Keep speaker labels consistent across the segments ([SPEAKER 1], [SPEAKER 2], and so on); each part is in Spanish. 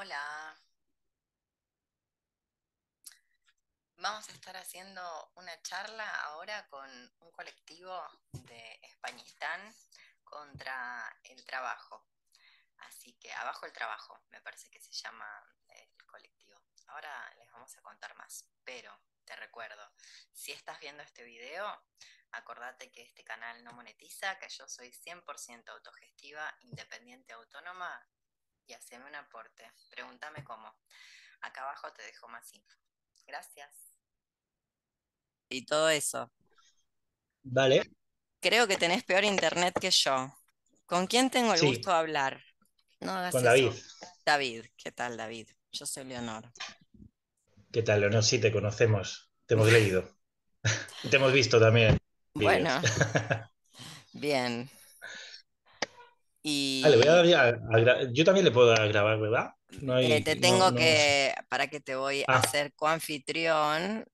[SPEAKER 1] Hola, vamos a estar haciendo una charla ahora con un colectivo de Españistán contra el trabajo. Así que abajo el trabajo, me parece que se llama el colectivo. Ahora les vamos a contar más, pero te recuerdo, si estás viendo este video, acordate que este canal no monetiza, que yo soy 100% autogestiva, independiente, autónoma y haceme un aporte. Pregúntame cómo. Acá abajo te dejo más info. Gracias. Y todo eso.
[SPEAKER 2] Vale.
[SPEAKER 1] Creo que tenés peor internet que yo. ¿Con quién tengo el
[SPEAKER 2] Sí.
[SPEAKER 1] gusto de hablar? No hagas
[SPEAKER 2] Con
[SPEAKER 1] eso.
[SPEAKER 2] David.
[SPEAKER 1] David, ¿qué tal, David? Yo soy Leonor.
[SPEAKER 2] ¿Qué tal, Leonor? Sí, te conocemos. Te hemos leído. Te hemos visto también.
[SPEAKER 1] Bueno,
[SPEAKER 2] vídeos. Ah, le voy a dar
[SPEAKER 1] Y
[SPEAKER 2] ya a gra- Yo también le puedo grabar, ¿verdad? No
[SPEAKER 1] eh, te tengo
[SPEAKER 2] no.
[SPEAKER 1] que, para que te voy a
[SPEAKER 2] Ah,
[SPEAKER 1] hacer coanfitrión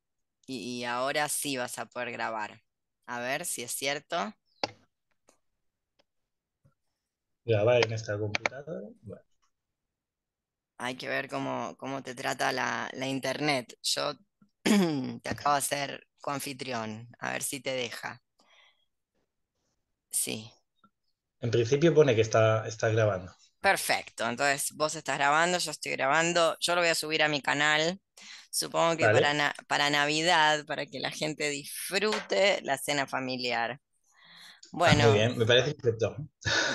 [SPEAKER 1] y, y ahora sí vas a poder grabar. A ver si es cierto.
[SPEAKER 2] grabar en esta computadora. Bueno,
[SPEAKER 1] Hay que ver cómo, cómo te trata la, la internet. Yo te acabo de hacer coanfitrión. A ver si te deja. Sí.
[SPEAKER 2] En principio pone que está, está grabando.
[SPEAKER 1] Perfecto. Entonces vos estás grabando, yo estoy grabando. Yo lo voy a subir a mi canal. Supongo que para, na- para Navidad, para que la gente disfrute la cena familiar.
[SPEAKER 2] Ah, muy
[SPEAKER 1] Bueno,
[SPEAKER 2] bien, me parece perfecto.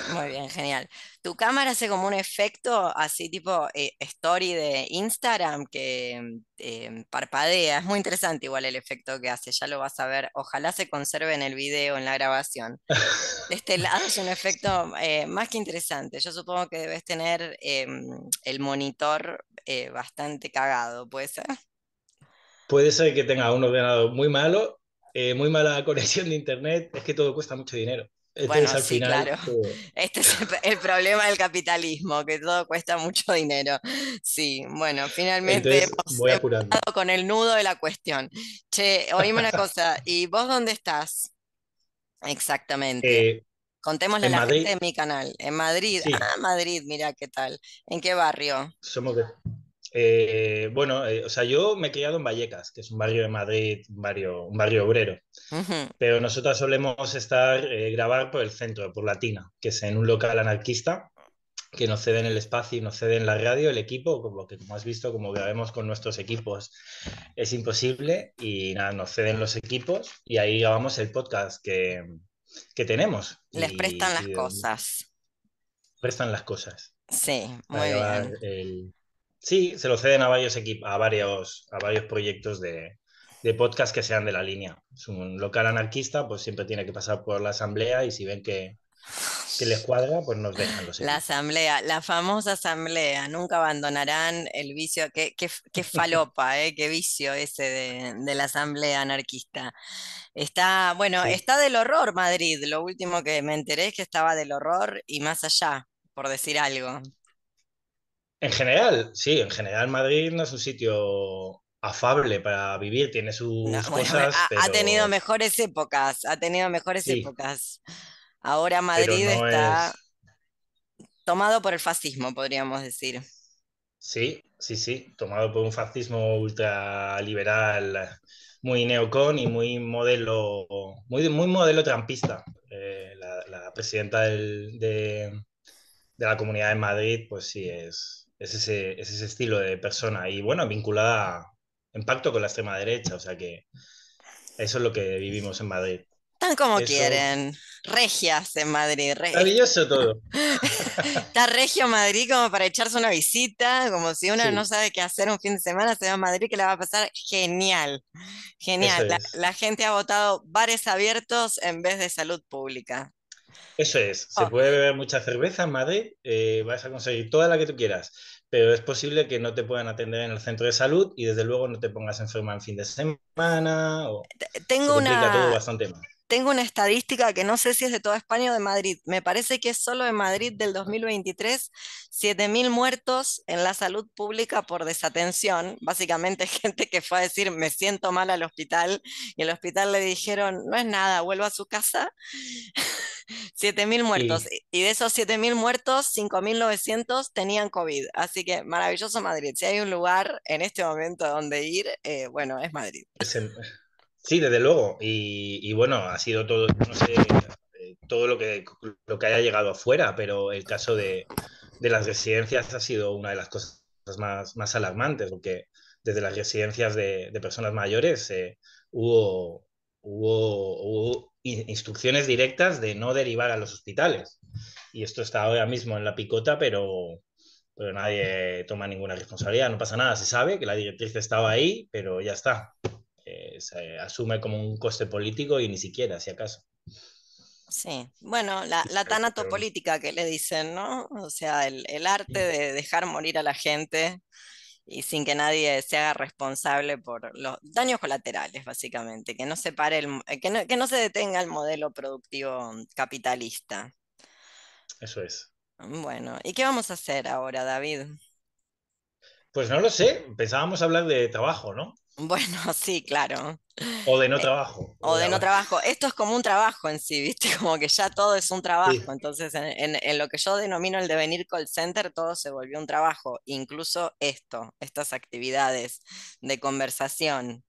[SPEAKER 1] muy bien, genial. Tu cámara hace como un efecto así tipo eh, story de Instagram que eh, parpadea. Es muy interesante igual el efecto que hace, ya lo vas a ver. Ojalá se conserve en el video, en la grabación. De este lado es un efecto eh, más que interesante. Yo supongo que debes tener em, el monitor eh, bastante cagado, ¿puede ser?
[SPEAKER 2] Puede ser que tenga un ordenador muy malo, eh, muy mala conexión de internet. Es que todo cuesta mucho dinero. Entonces,
[SPEAKER 1] Bueno,
[SPEAKER 2] al
[SPEAKER 1] sí,
[SPEAKER 2] final,
[SPEAKER 1] claro.
[SPEAKER 2] pues,
[SPEAKER 1] Este es el, el problema del capitalismo, que todo cuesta mucho dinero. Sí, bueno, finalmente
[SPEAKER 2] entonces
[SPEAKER 1] hemos,
[SPEAKER 2] voy
[SPEAKER 1] hemos con el nudo de la cuestión. Che, oíme una cosa, ¿y vos dónde estás? Exactamente.
[SPEAKER 2] Eh,
[SPEAKER 1] Contémosle a la gente
[SPEAKER 2] Madrid,
[SPEAKER 1] de mi canal. En Madrid.
[SPEAKER 2] sí,
[SPEAKER 1] Ah, Madrid, mira qué tal. ¿En qué barrio?
[SPEAKER 2] somos de, Eh, bueno, eh, o sea, yo me he criado en Vallecas, que es un barrio de Madrid, un barrio, un barrio obrero,
[SPEAKER 1] Ujú.
[SPEAKER 2] pero nosotros solemos estar, eh, grabar por el centro, por Latina, que es en un local anarquista, que nos ceden el espacio y nos ceden la radio, el equipo, como que como has visto, como grabemos con nuestros equipos es imposible, y nada, nos ceden los equipos y ahí grabamos el podcast que, que tenemos
[SPEAKER 1] Les prestan
[SPEAKER 2] y,
[SPEAKER 1] las
[SPEAKER 2] y
[SPEAKER 1] cosas.
[SPEAKER 2] prestan las cosas
[SPEAKER 1] Sí, muy bien.
[SPEAKER 2] el... Sí, se lo ceden a varios equipos, a varios, a varios proyectos de, de podcast que sean de la línea. Es un local anarquista, pues siempre tiene que pasar por la asamblea y si ven que, que les cuadra, pues nos dejan los
[SPEAKER 1] La asamblea, la famosa asamblea, nunca abandonarán el vicio, qué, qué, qué falopa, eh, qué vicio ese de, de la asamblea anarquista. Está, bueno,
[SPEAKER 2] Sí.
[SPEAKER 1] está del horror Madrid, lo último que me enteré es que estaba del horror y más allá, por decir algo.
[SPEAKER 2] En general, sí, en general Madrid no es un sitio afable para vivir, tiene sus
[SPEAKER 1] bueno,
[SPEAKER 2] cosas,
[SPEAKER 1] ha, ha tenido mejores épocas, ha tenido mejores
[SPEAKER 2] sí,
[SPEAKER 1] épocas. Ahora Madrid
[SPEAKER 2] no
[SPEAKER 1] está
[SPEAKER 2] es...
[SPEAKER 1] tomado por el fascismo, podríamos decir.
[SPEAKER 2] Sí, sí, sí, tomado por un fascismo ultraliberal, muy neocon y muy modelo, muy, muy modelo trampista. Eh, la, la presidenta del- de, de la Comunidad de Madrid, pues sí, es, es ese, es ese estilo de persona y bueno, vinculada en pacto con la extrema derecha, o sea que eso es lo que vivimos en Madrid.
[SPEAKER 1] Están como
[SPEAKER 2] Eso,
[SPEAKER 1] quieren, regias en Madrid. re-
[SPEAKER 2] maravilloso todo.
[SPEAKER 1] Está regio Madrid como para echarse una visita, como si uno no
[SPEAKER 2] Sí,
[SPEAKER 1] sabe qué hacer un fin de semana, se va a Madrid que la va a pasar genial, genial. la gente ha votado bares abiertos en vez de salud pública.
[SPEAKER 2] Eso es, se
[SPEAKER 1] Oh,
[SPEAKER 2] puede beber mucha cerveza en Madrid, eh, vas a conseguir toda la que tú quieras, pero es posible que no te puedan atender en el centro de salud y desde luego no te pongas enferma en fin de semana o se
[SPEAKER 1] tengo
[SPEAKER 2] todo
[SPEAKER 1] una,
[SPEAKER 2] bastante más.
[SPEAKER 1] Tengo una estadística que no sé si es de toda España o de Madrid. Me parece que es solo de Madrid del 2023, 7.000 muertos en la salud pública por desatención. Básicamente gente que fue a decir, me siento mal al hospital y el hospital le dijeron, no es nada, vuelva a su casa. 7.000 muertos. Y de esos 7.000 muertos, 5.900 tenían COVID. Así que maravilloso Madrid. Si hay un lugar en este momento donde ir, eh, bueno, es Madrid.
[SPEAKER 2] Sí, desde luego. Y, bueno, ha sido todo, eh, todo lo que, lo que haya llegado afuera, pero el caso de, las residencias ha sido una de las cosas más, más alarmantes, porque desde las residencias de, personas mayores eh, hubo, hubo, instrucciones directas de no derivar a los hospitales. Y esto está ahora mismo en la picota, pero, pero nadie toma ninguna responsabilidad, no pasa nada, se sabe que la directriz estaba ahí, pero ya está. Eh, se asume como un coste político y ni siquiera, si acaso.
[SPEAKER 1] Sí, bueno, la, la tanatopolítica que le dicen, ¿no? O sea, el, arte de dejar morir a la gente y sin que nadie se haga responsable por los daños colaterales, básicamente, que no se pare el, que no, que no se detenga el modelo productivo capitalista.
[SPEAKER 2] Eso es.
[SPEAKER 1] Bueno, ¿y qué vamos a hacer ahora, David?
[SPEAKER 2] Pues no lo sé, pensábamos hablar de trabajo, ¿no?
[SPEAKER 1] Bueno, sí, claro.
[SPEAKER 2] O de no eh, trabajo.
[SPEAKER 1] O, de, no trabajo. Esto es como un trabajo en sí, ¿viste? Como que ya todo es un trabajo. Entonces, en, lo que yo denomino el devenir call center, todo se volvió un trabajo. Incluso esto, estas actividades de conversación.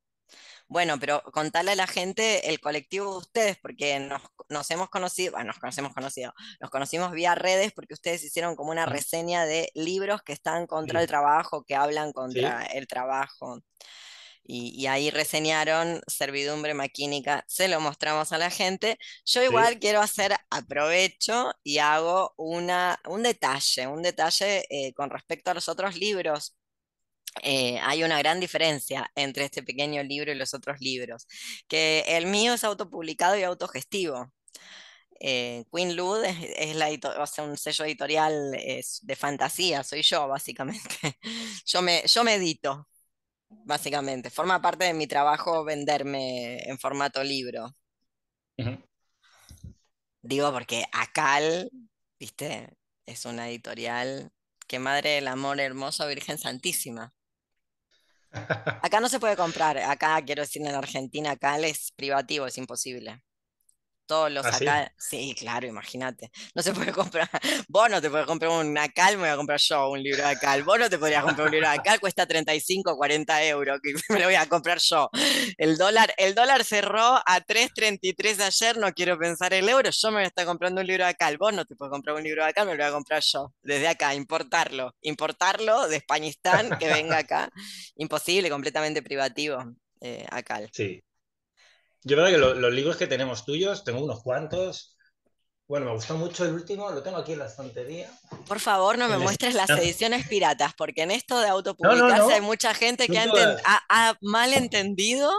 [SPEAKER 1] Bueno, pero contale a la gente el colectivo de ustedes, porque nos, hemos conocido, bueno, nos conocemos conocido, nos conocimos vía redes porque ustedes hicieron como una reseña de libros que están contra el trabajo, que hablan contra el trabajo y, ahí reseñaron servidumbre maquínica, se lo mostramos a la gente. Yo igual quiero hacer aprovecho y hago una, un detalle, un detalle eh, con respecto a los otros libros. Eh, hay una gran diferencia entre este pequeño libro y los otros libros, que el mío es autopublicado y autogestivo. Eh, Queen Lud es, la un sello editorial de fantasía, soy yo básicamente. yo, me, yo me edito, básicamente. Forma parte de mi trabajo venderme en formato libro. Digo porque Acal, viste, es una editorial que madre del amor hermoso, Virgen Santísima. Acá no se puede comprar, acá quiero decir en Argentina, Acal es privativo, es imposible todos los ¿Ah, acá. Sí? claro, imagínate. No se puede comprar. Vos no te puedes comprar un Acal, me voy a comprar yo un libro de Acal. Vos no te podrías comprar un libro de Acal, cuesta 35, 40 euros, que me lo voy a comprar yo. El dólar, el dólar cerró a 3.33 ayer, no quiero pensar el euro, yo me voy a estar comprando un libro de Acal. Vos no te puedes comprar un libro de Acal, me lo voy a comprar yo. Desde acá, importarlo. Importarlo de Españistán, que venga acá. Imposible, completamente privativo. Eh, Acal.
[SPEAKER 2] Sí, yo creo que los libros que tenemos tuyos, tengo unos cuantos. Bueno, me gustó mucho el último, lo tengo aquí en la estantería.
[SPEAKER 1] Por favor, no me muestres las ediciones piratas, porque en esto de autopublicarse hay mucha gente que ha, mal entendido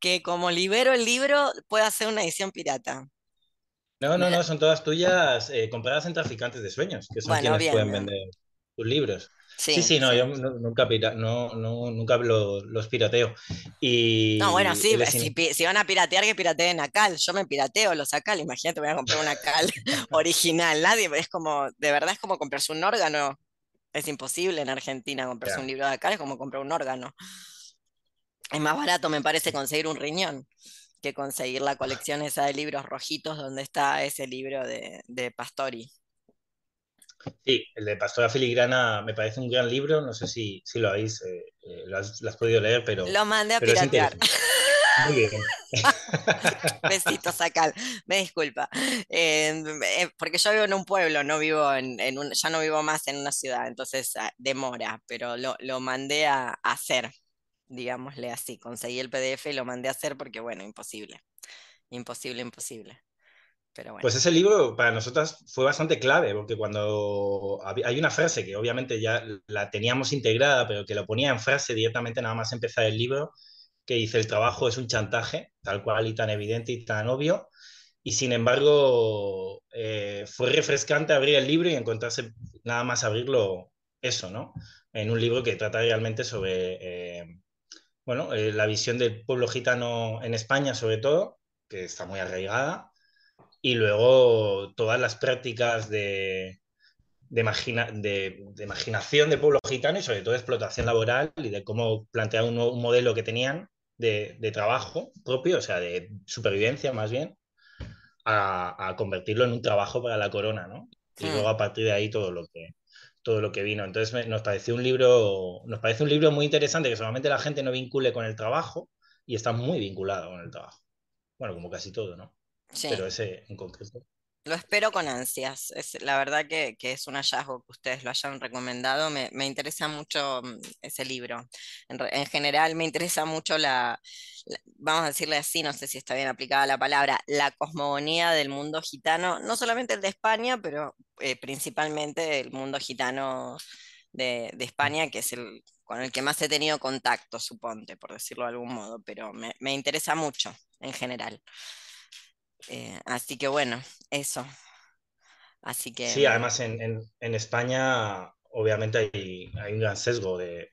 [SPEAKER 1] que como libero el libro puede hacer una edición pirata.
[SPEAKER 2] No, no, no, son todas tuyas eh, compradas en traficantes de sueños, que son quienes pueden vender tus libros. Sí, sí, no, yo nunca, no, no, nunca los pirateo. Y
[SPEAKER 1] no, bueno, sí, si, van a piratear, que pirateen a Cal. Yo me pirateo los Cal, imagínate, voy a comprar una Cal original. Nadie, es como, de verdad es como comprarse un órgano. Es imposible en Argentina comprarse un libro de Cal, es como comprar un órgano. Es más barato, me parece, conseguir un riñón que conseguir la colección esa de libros rojitos donde está ese libro de, de Pastori.
[SPEAKER 2] Sí, el de Pastora Filigrana me parece un gran libro, no sé si, si lo habéis, eh, eh, lo, has, podido leer, pero...
[SPEAKER 1] Lo mandé a piratear. Muy bien. Besitos, Sacal. Me disculpa. Eh, porque yo vivo en un pueblo, no vivo en, un, ya no vivo más en una ciudad, entonces ah, demora, pero lo, lo mandé a, a hacer, digámosle así. Conseguí el PDF y lo mandé a hacer porque, bueno, imposible. Imposible, imposible.
[SPEAKER 2] Pues ese libro para nosotras fue bastante clave, porque cuando hay una frase que obviamente ya la teníamos integrada, pero que lo ponía en frase directamente nada más empezar el libro, que dice el trabajo es un chantaje, tal cual y tan evidente y tan obvio, y sin embargo eh, fue refrescante abrir el libro y encontrarse nada más abrirlo eso, ¿no? En un libro que trata realmente sobre, eh, bueno, eh, la visión del pueblo gitano en España sobre todo, que está muy arraigada, y luego todas las prácticas de, de, de, imaginación de pueblo gitano y sobre todo de explotación laboral y de cómo plantear un, un modelo que tenían de, de, trabajo propio, o sea, de supervivencia más bien, a, a, convertirlo en un trabajo para la corona, ¿no? Y mm. luego a partir de ahí todo lo que todo lo que vino. Entonces nos pareció un libro, nos parece un libro muy interesante que solamente la gente no vincule con el trabajo y está muy vinculado con el trabajo. Bueno, como casi todo, ¿no? Sí. Pero ese en concreto.
[SPEAKER 1] Lo espero con ansias. Es, la verdad que, es un hallazgo que ustedes lo hayan recomendado. Me, interesa mucho mm, ese libro. En, general me interesa mucho la, vamos a decirle así, no sé si está bien aplicada la palabra, la cosmogonía del mundo gitano, no solamente el de España, pero eh, principalmente el mundo gitano de, España, que es el con el que más he tenido contacto, suponte, por decirlo de algún modo, pero me, me interesa mucho en general. Eh, así que bueno, eso. Así que...
[SPEAKER 2] Sí, además en, en, España obviamente hay, hay, un gran sesgo de,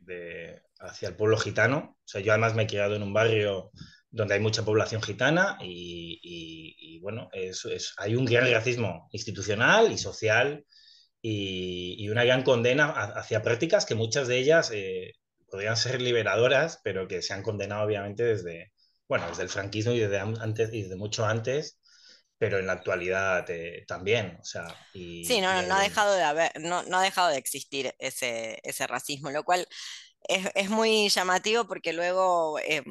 [SPEAKER 2] hacia el pueblo gitano. O sea, yo además me he criado en un barrio donde hay mucha población gitana y, y, bueno, es, es, hay un gran racismo institucional y social y, una gran condena hacia prácticas que muchas de ellas eh, podrían ser liberadoras, pero que se han condenado obviamente desde, bueno, desde el franquismo y desde antes y desde mucho antes, pero en la actualidad eh, también, o sea,
[SPEAKER 1] sí, no, no, ha dejado de haber, no, no, ha dejado de existir ese, ese racismo, lo cual es, es muy llamativo porque luego eh,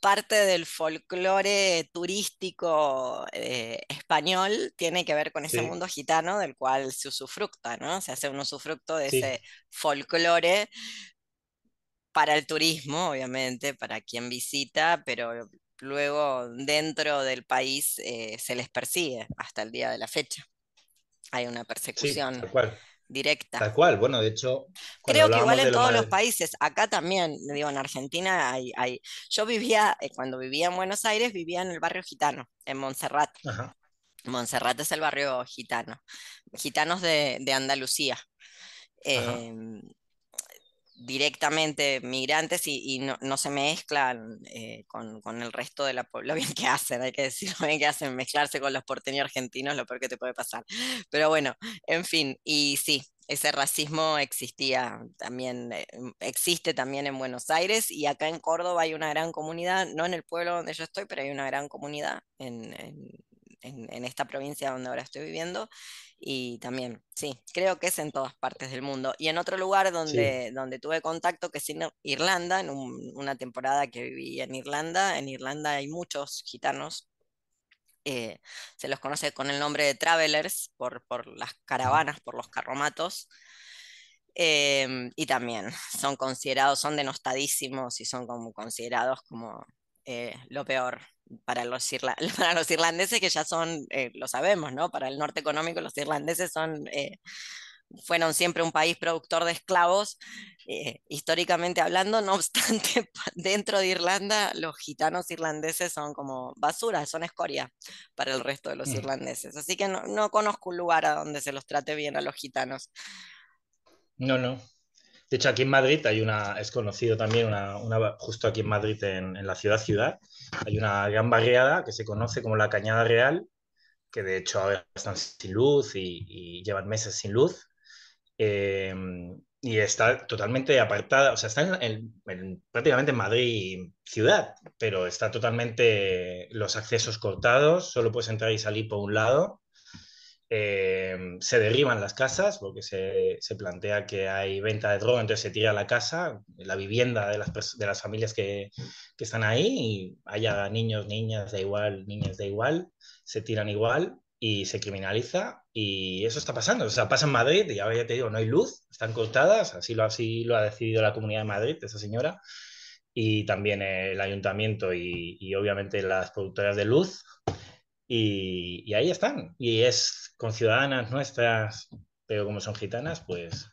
[SPEAKER 1] parte del folclore turístico eh, español tiene que ver con ese mundo gitano del cual se usufructa, ¿no? Se hace un usufructo de ese folclore para el turismo, obviamente, para quien visita, pero luego dentro del país eh, se les persigue hasta el día de la fecha. Hay una persecución directa.
[SPEAKER 2] Tal cual, bueno, de hecho...
[SPEAKER 1] Creo que igual en todos los países, acá también, digo, en Argentina hay... hay... Yo vivía, eh, cuando vivía en Buenos Aires, vivía en el barrio gitano, en Montserrat. Montserrat es el barrio gitano, gitanos de, de Andalucía directamente migrantes y, no, se mezclan eh, con, el resto de la población. Lo bien que hacen, hay que decir, lo bien que hacen, mezclarse con los porteños argentinos, lo peor que te puede pasar. Pero bueno, en fin, y sí, ese racismo existía también, eh, existe también en Buenos Aires y acá en Córdoba hay una gran comunidad, no en el pueblo donde yo estoy, pero hay una gran comunidad en esta provincia donde ahora estoy viviendo y también, sí, creo que es en todas partes del mundo. Y en otro lugar donde, donde tuve contacto, que es en Irlanda, en una temporada que viví en Irlanda, en Irlanda hay muchos gitanos. Eh, se los conoce con el nombre de travelers por, por las caravanas, por los carromatos. Em, y también son considerados, son denostadísimos y son como considerados como eh, lo peor para los, para los irlandeses que ya son, eh, lo sabemos, ¿no? Para el norte económico los irlandeses son, eh, fueron siempre un país productor de esclavos, eh, históricamente hablando, no obstante, dentro de Irlanda los gitanos irlandeses son como basura, son escoria para el resto de los mm. irlandeses. Así que no, no conozco un lugar a donde se los trate bien a los gitanos.
[SPEAKER 2] No, no, de hecho, aquí en Madrid hay una, es conocido también, una, justo aquí en Madrid, en, la ciudad ciudad, hay una gran barriada que se conoce como la Cañada Real, que de hecho ahora están sin luz y, llevan meses sin luz. Em, y está totalmente apartada, o sea, está en, prácticamente en Madrid ciudad, pero está totalmente los accesos cortados, solo puedes entrar y salir por un lado eh, se derriban las casas porque se, se, plantea que hay venta de droga, entonces se tira la casa, la vivienda de las, de las familias que, que, están ahí, y haya niños, niñas, da igual, niñas, da igual, se tiran igual y se criminaliza y eso está pasando. O sea, pasa en Madrid y ahora ya te digo, no hay luz, están cortadas, así lo, así lo ha decidido la Comunidad de Madrid, esa señora, y también el ayuntamiento y, y obviamente las productoras de luz y, ahí están. Y es con ciudadanas nuestras, pero como son gitanas, pues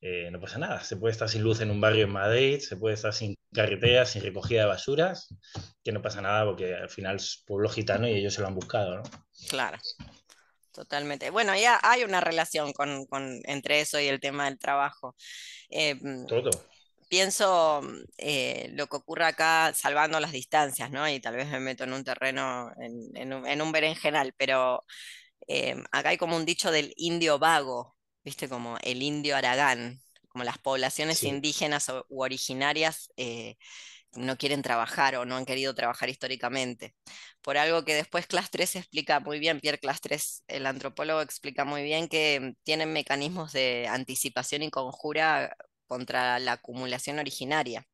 [SPEAKER 2] eh, no pasa nada. Se puede estar sin luz en un barrio en Madrid, se puede estar sin carreteras, sin recogida de basuras, que no pasa nada porque al final es pueblo gitano y ellos se lo han buscado, ¿no?
[SPEAKER 1] Claro. Totalmente. Bueno, ya hay una relación con, entre eso y el tema del trabajo.
[SPEAKER 2] Eh, Todo.
[SPEAKER 1] Pienso eh, lo que ocurre acá salvando las distancias, ¿no? Y tal vez me meto en un terreno, en, un, berenjenal, pero eh, acá hay como un dicho del indio vago, ¿viste? Como el indio aragán, como las poblaciones indígenas u originarias no quieren trabajar o no han querido trabajar históricamente. Por algo que después Class 3 explica muy bien, Pierre Class 3, el antropólogo, explica muy bien que tienen mecanismos de anticipación y conjura contra la acumulación originaria,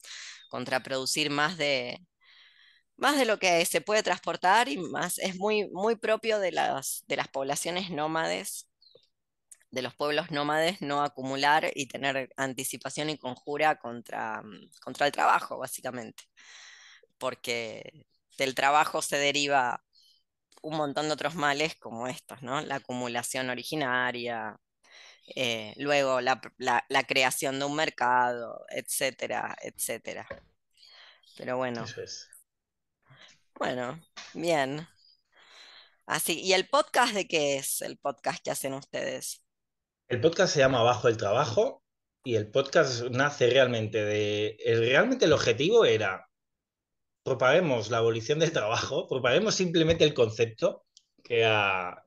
[SPEAKER 1] contra producir más de, más de lo que se puede transportar y más es muy, muy propio de las, de las poblaciones nómades de los pueblos nómades no acumular y tener anticipación y conjura contra, contra el trabajo, básicamente. Porque del trabajo se deriva un montón de otros males como estos, ¿no? La acumulación originaria, eh, luego la, creación de un mercado, etcétera, etcétera. Pero bueno. Bueno, bien. Así, ¿y el podcast de qué es el podcast que hacen ustedes?
[SPEAKER 2] El podcast se llama Bajo el Trabajo y el podcast nace realmente de... realmente el objetivo era propaguemos la abolición del trabajo, propaguemos simplemente el concepto, que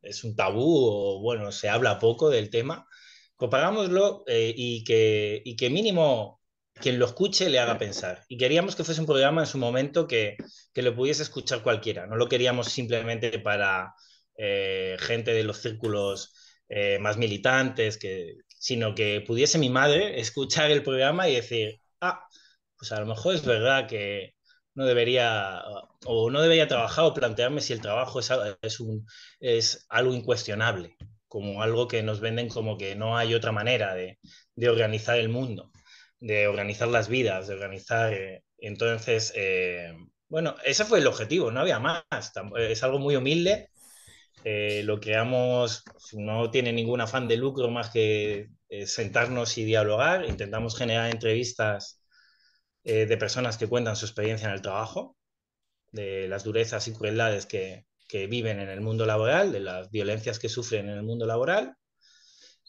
[SPEAKER 2] es un tabú o bueno, se habla poco del tema, propagámoslo eh, y, que, y que mínimo quien lo escuche le haga pensar. Y queríamos que fuese un programa en su momento que, que lo pudiese escuchar cualquiera, no lo queríamos simplemente para eh, gente de los círculos eh, más militantes, sino que pudiese mi madre escuchar el programa y decir, ah, pues a lo mejor es verdad que no debería o no debería trabajar o plantearme si el trabajo es, es, un, es algo incuestionable, como algo que nos venden como que no hay otra manera de, de organizar el mundo, de organizar las vidas, de organizar... Eh, entonces, eh, bueno, ese fue el objetivo, no había más. Es algo muy humilde eh, lo creamos, no tiene ningún afán de lucro más que eh, sentarnos y dialogar. Intentamos generar entrevistas eh, de personas que cuentan su experiencia en el trabajo, de las durezas y crueldades que, que, viven en el mundo laboral, de las violencias que sufren en el mundo laboral.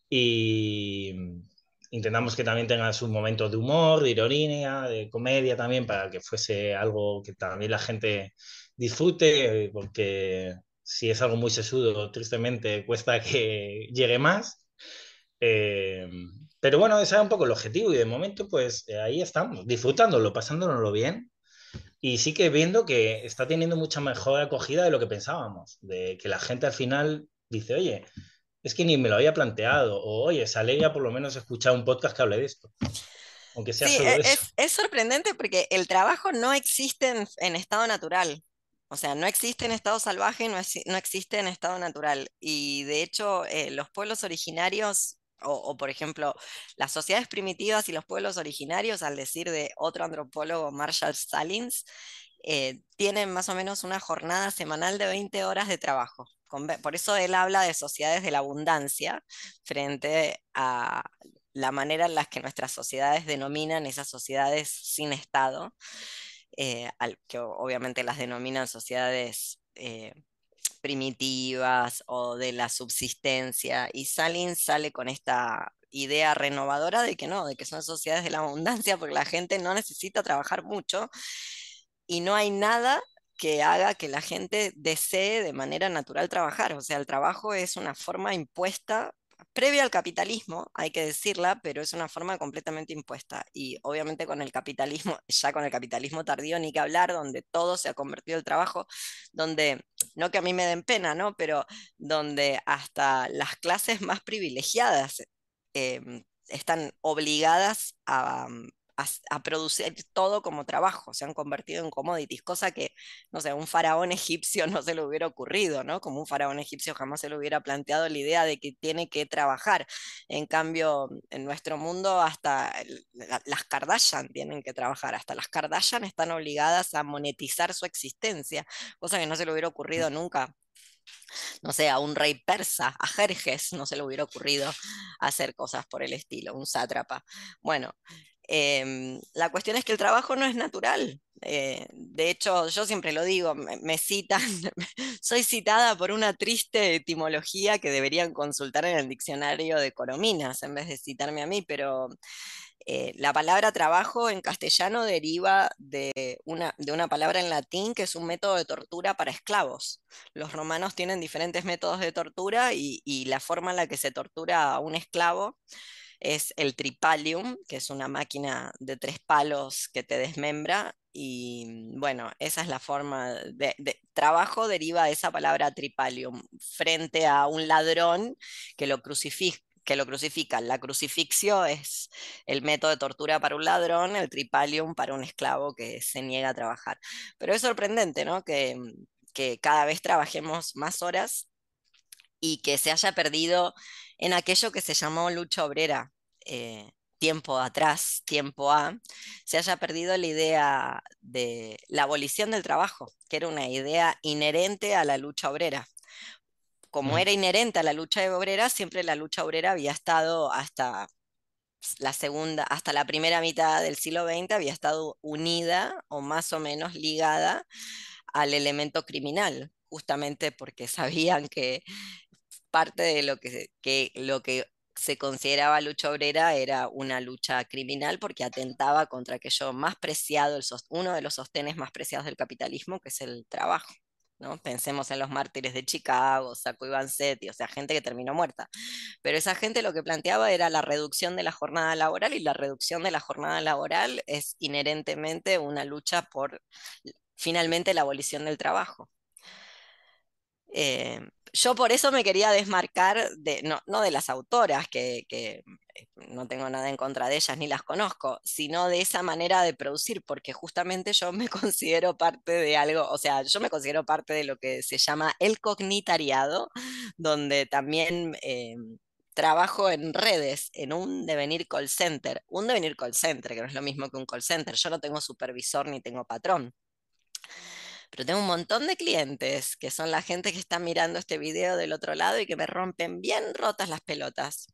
[SPEAKER 2] Y intentamos que también tenga sus momentos de humor, de ironía, de comedia también, para que fuese algo que también la gente disfrute, porque si es algo muy sesudo, tristemente cuesta que llegue más. Eh, pero bueno, ese era un poco el objetivo y de momento pues eh, ahí estamos, disfrutándolo, pasándonoslo bien. Y sí que viendo que está teniendo mucha mejor acogida de lo que pensábamos, de que la gente al final dice, oye, es que ni me lo había planteado, o oye, se alegra por lo menos escuchar un podcast que hable de esto. Aunque sea solo
[SPEAKER 1] e,
[SPEAKER 2] es,
[SPEAKER 1] Es, sorprendente porque el trabajo no existe en estado natural. O sea, no existe en estado salvaje, no, no existe en estado natural. Y de hecho, eh, los pueblos originarios, o, por ejemplo, las sociedades primitivas y los pueblos originarios, al decir de otro antropólogo, Marshall Salins, eh, tienen más o menos una jornada semanal de 20 horas de trabajo. por eso él habla de sociedades de la abundancia frente a la manera en la que nuestras sociedades denominan esas sociedades sin Estado. Eh, que obviamente las denominan sociedades eh, primitivas o de la subsistencia, y Salin sale con esta idea renovadora de que no, de que son sociedades de la abundancia porque la gente no necesita trabajar mucho y no hay nada que haga que la gente desee de manera natural trabajar. O sea, el trabajo es una forma impuesta previa al capitalismo, hay que decirla, pero es una forma completamente impuesta. Y obviamente con el capitalismo, ya con el capitalismo tardío ni que hablar, donde todo se ha convertido en trabajo, donde, no que a mí me den pena, ¿no? Pero donde hasta las clases más privilegiadas em, están obligadas a, a, producir todo como trabajo, se han convertido en commodities, cosa que, no sé, un faraón egipcio no se le hubiera ocurrido, ¿no? Como un faraón egipcio jamás se le hubiera planteado la idea de que tiene que trabajar. En cambio, en nuestro mundo hasta las Kardashian tienen que trabajar, hasta las Kardashian están obligadas a monetizar su existencia, cosa que no se le hubiera ocurrido nunca no sé, a un rey persa, a Jerjes, no se le hubiera ocurrido hacer cosas por el estilo, un sátrapa. Bueno, Em, la cuestión es que el trabajo no es natural. Eh, de hecho, yo siempre lo digo, me, citan, soy citada por una triste etimología que deberían consultar en el diccionario de Corominas en vez de citarme a mí, pero eh, la palabra trabajo en castellano deriva de una, de una palabra en latín que es un método de tortura para esclavos. Los romanos tienen diferentes métodos de tortura y, y la forma en la que se tortura a un esclavo es el tripalium, que es una máquina de tres palos que te desmembra. Y mm, bueno, esa es la forma de, trabajo, deriva de esa palabra tripalium, frente a un ladrón que lo crucifica que lo crucifican. La crucifixio es el método de tortura para un ladrón, el tripalium para un esclavo que se niega a trabajar. Pero es sorprendente, ¿no? Que, mm, que cada vez trabajemos más horas y que se haya perdido en aquello que se llamó lucha obrera. Eh, tiempo atrás, tiempo A, se haya perdido la idea de la abolición del trabajo, que era una idea inherente a la lucha obrera. Como era inherente a la lucha obrera, siempre la lucha obrera había estado hasta la segunda, hasta la primera mitad del siglo XX, había estado unida o más o menos ligada al elemento criminal, justamente porque sabían que parte de lo que, lo que se consideraba lucha obrera era una lucha criminal porque atentaba contra aquello más preciado, el uno de los sostenes más preciados del capitalismo, que es el trabajo. ¿no? Pensemos en los mártires de Chicago, Sacco y Vanzetti, o sea, gente que terminó muerta. Pero esa gente lo que planteaba era la reducción de la jornada laboral y la reducción de la jornada laboral es inherentemente una lucha por finalmente la abolición del trabajo. Eh, yo por eso me quería desmarcar, de, no, de las autoras, que, eh, no tengo nada en contra de ellas ni las conozco, sino de esa manera de producir, porque justamente yo me considero parte de algo, o sea, yo me considero parte de lo que se llama el cognitariado, donde también... Eh, trabajo en redes, en un devenir call center. Un devenir call center, que no es lo mismo que un call center. Yo no tengo supervisor ni tengo patrón. Pero tengo un montón de clientes que son la gente que está mirando este video del otro lado y que me rompen bien rotas las pelotas.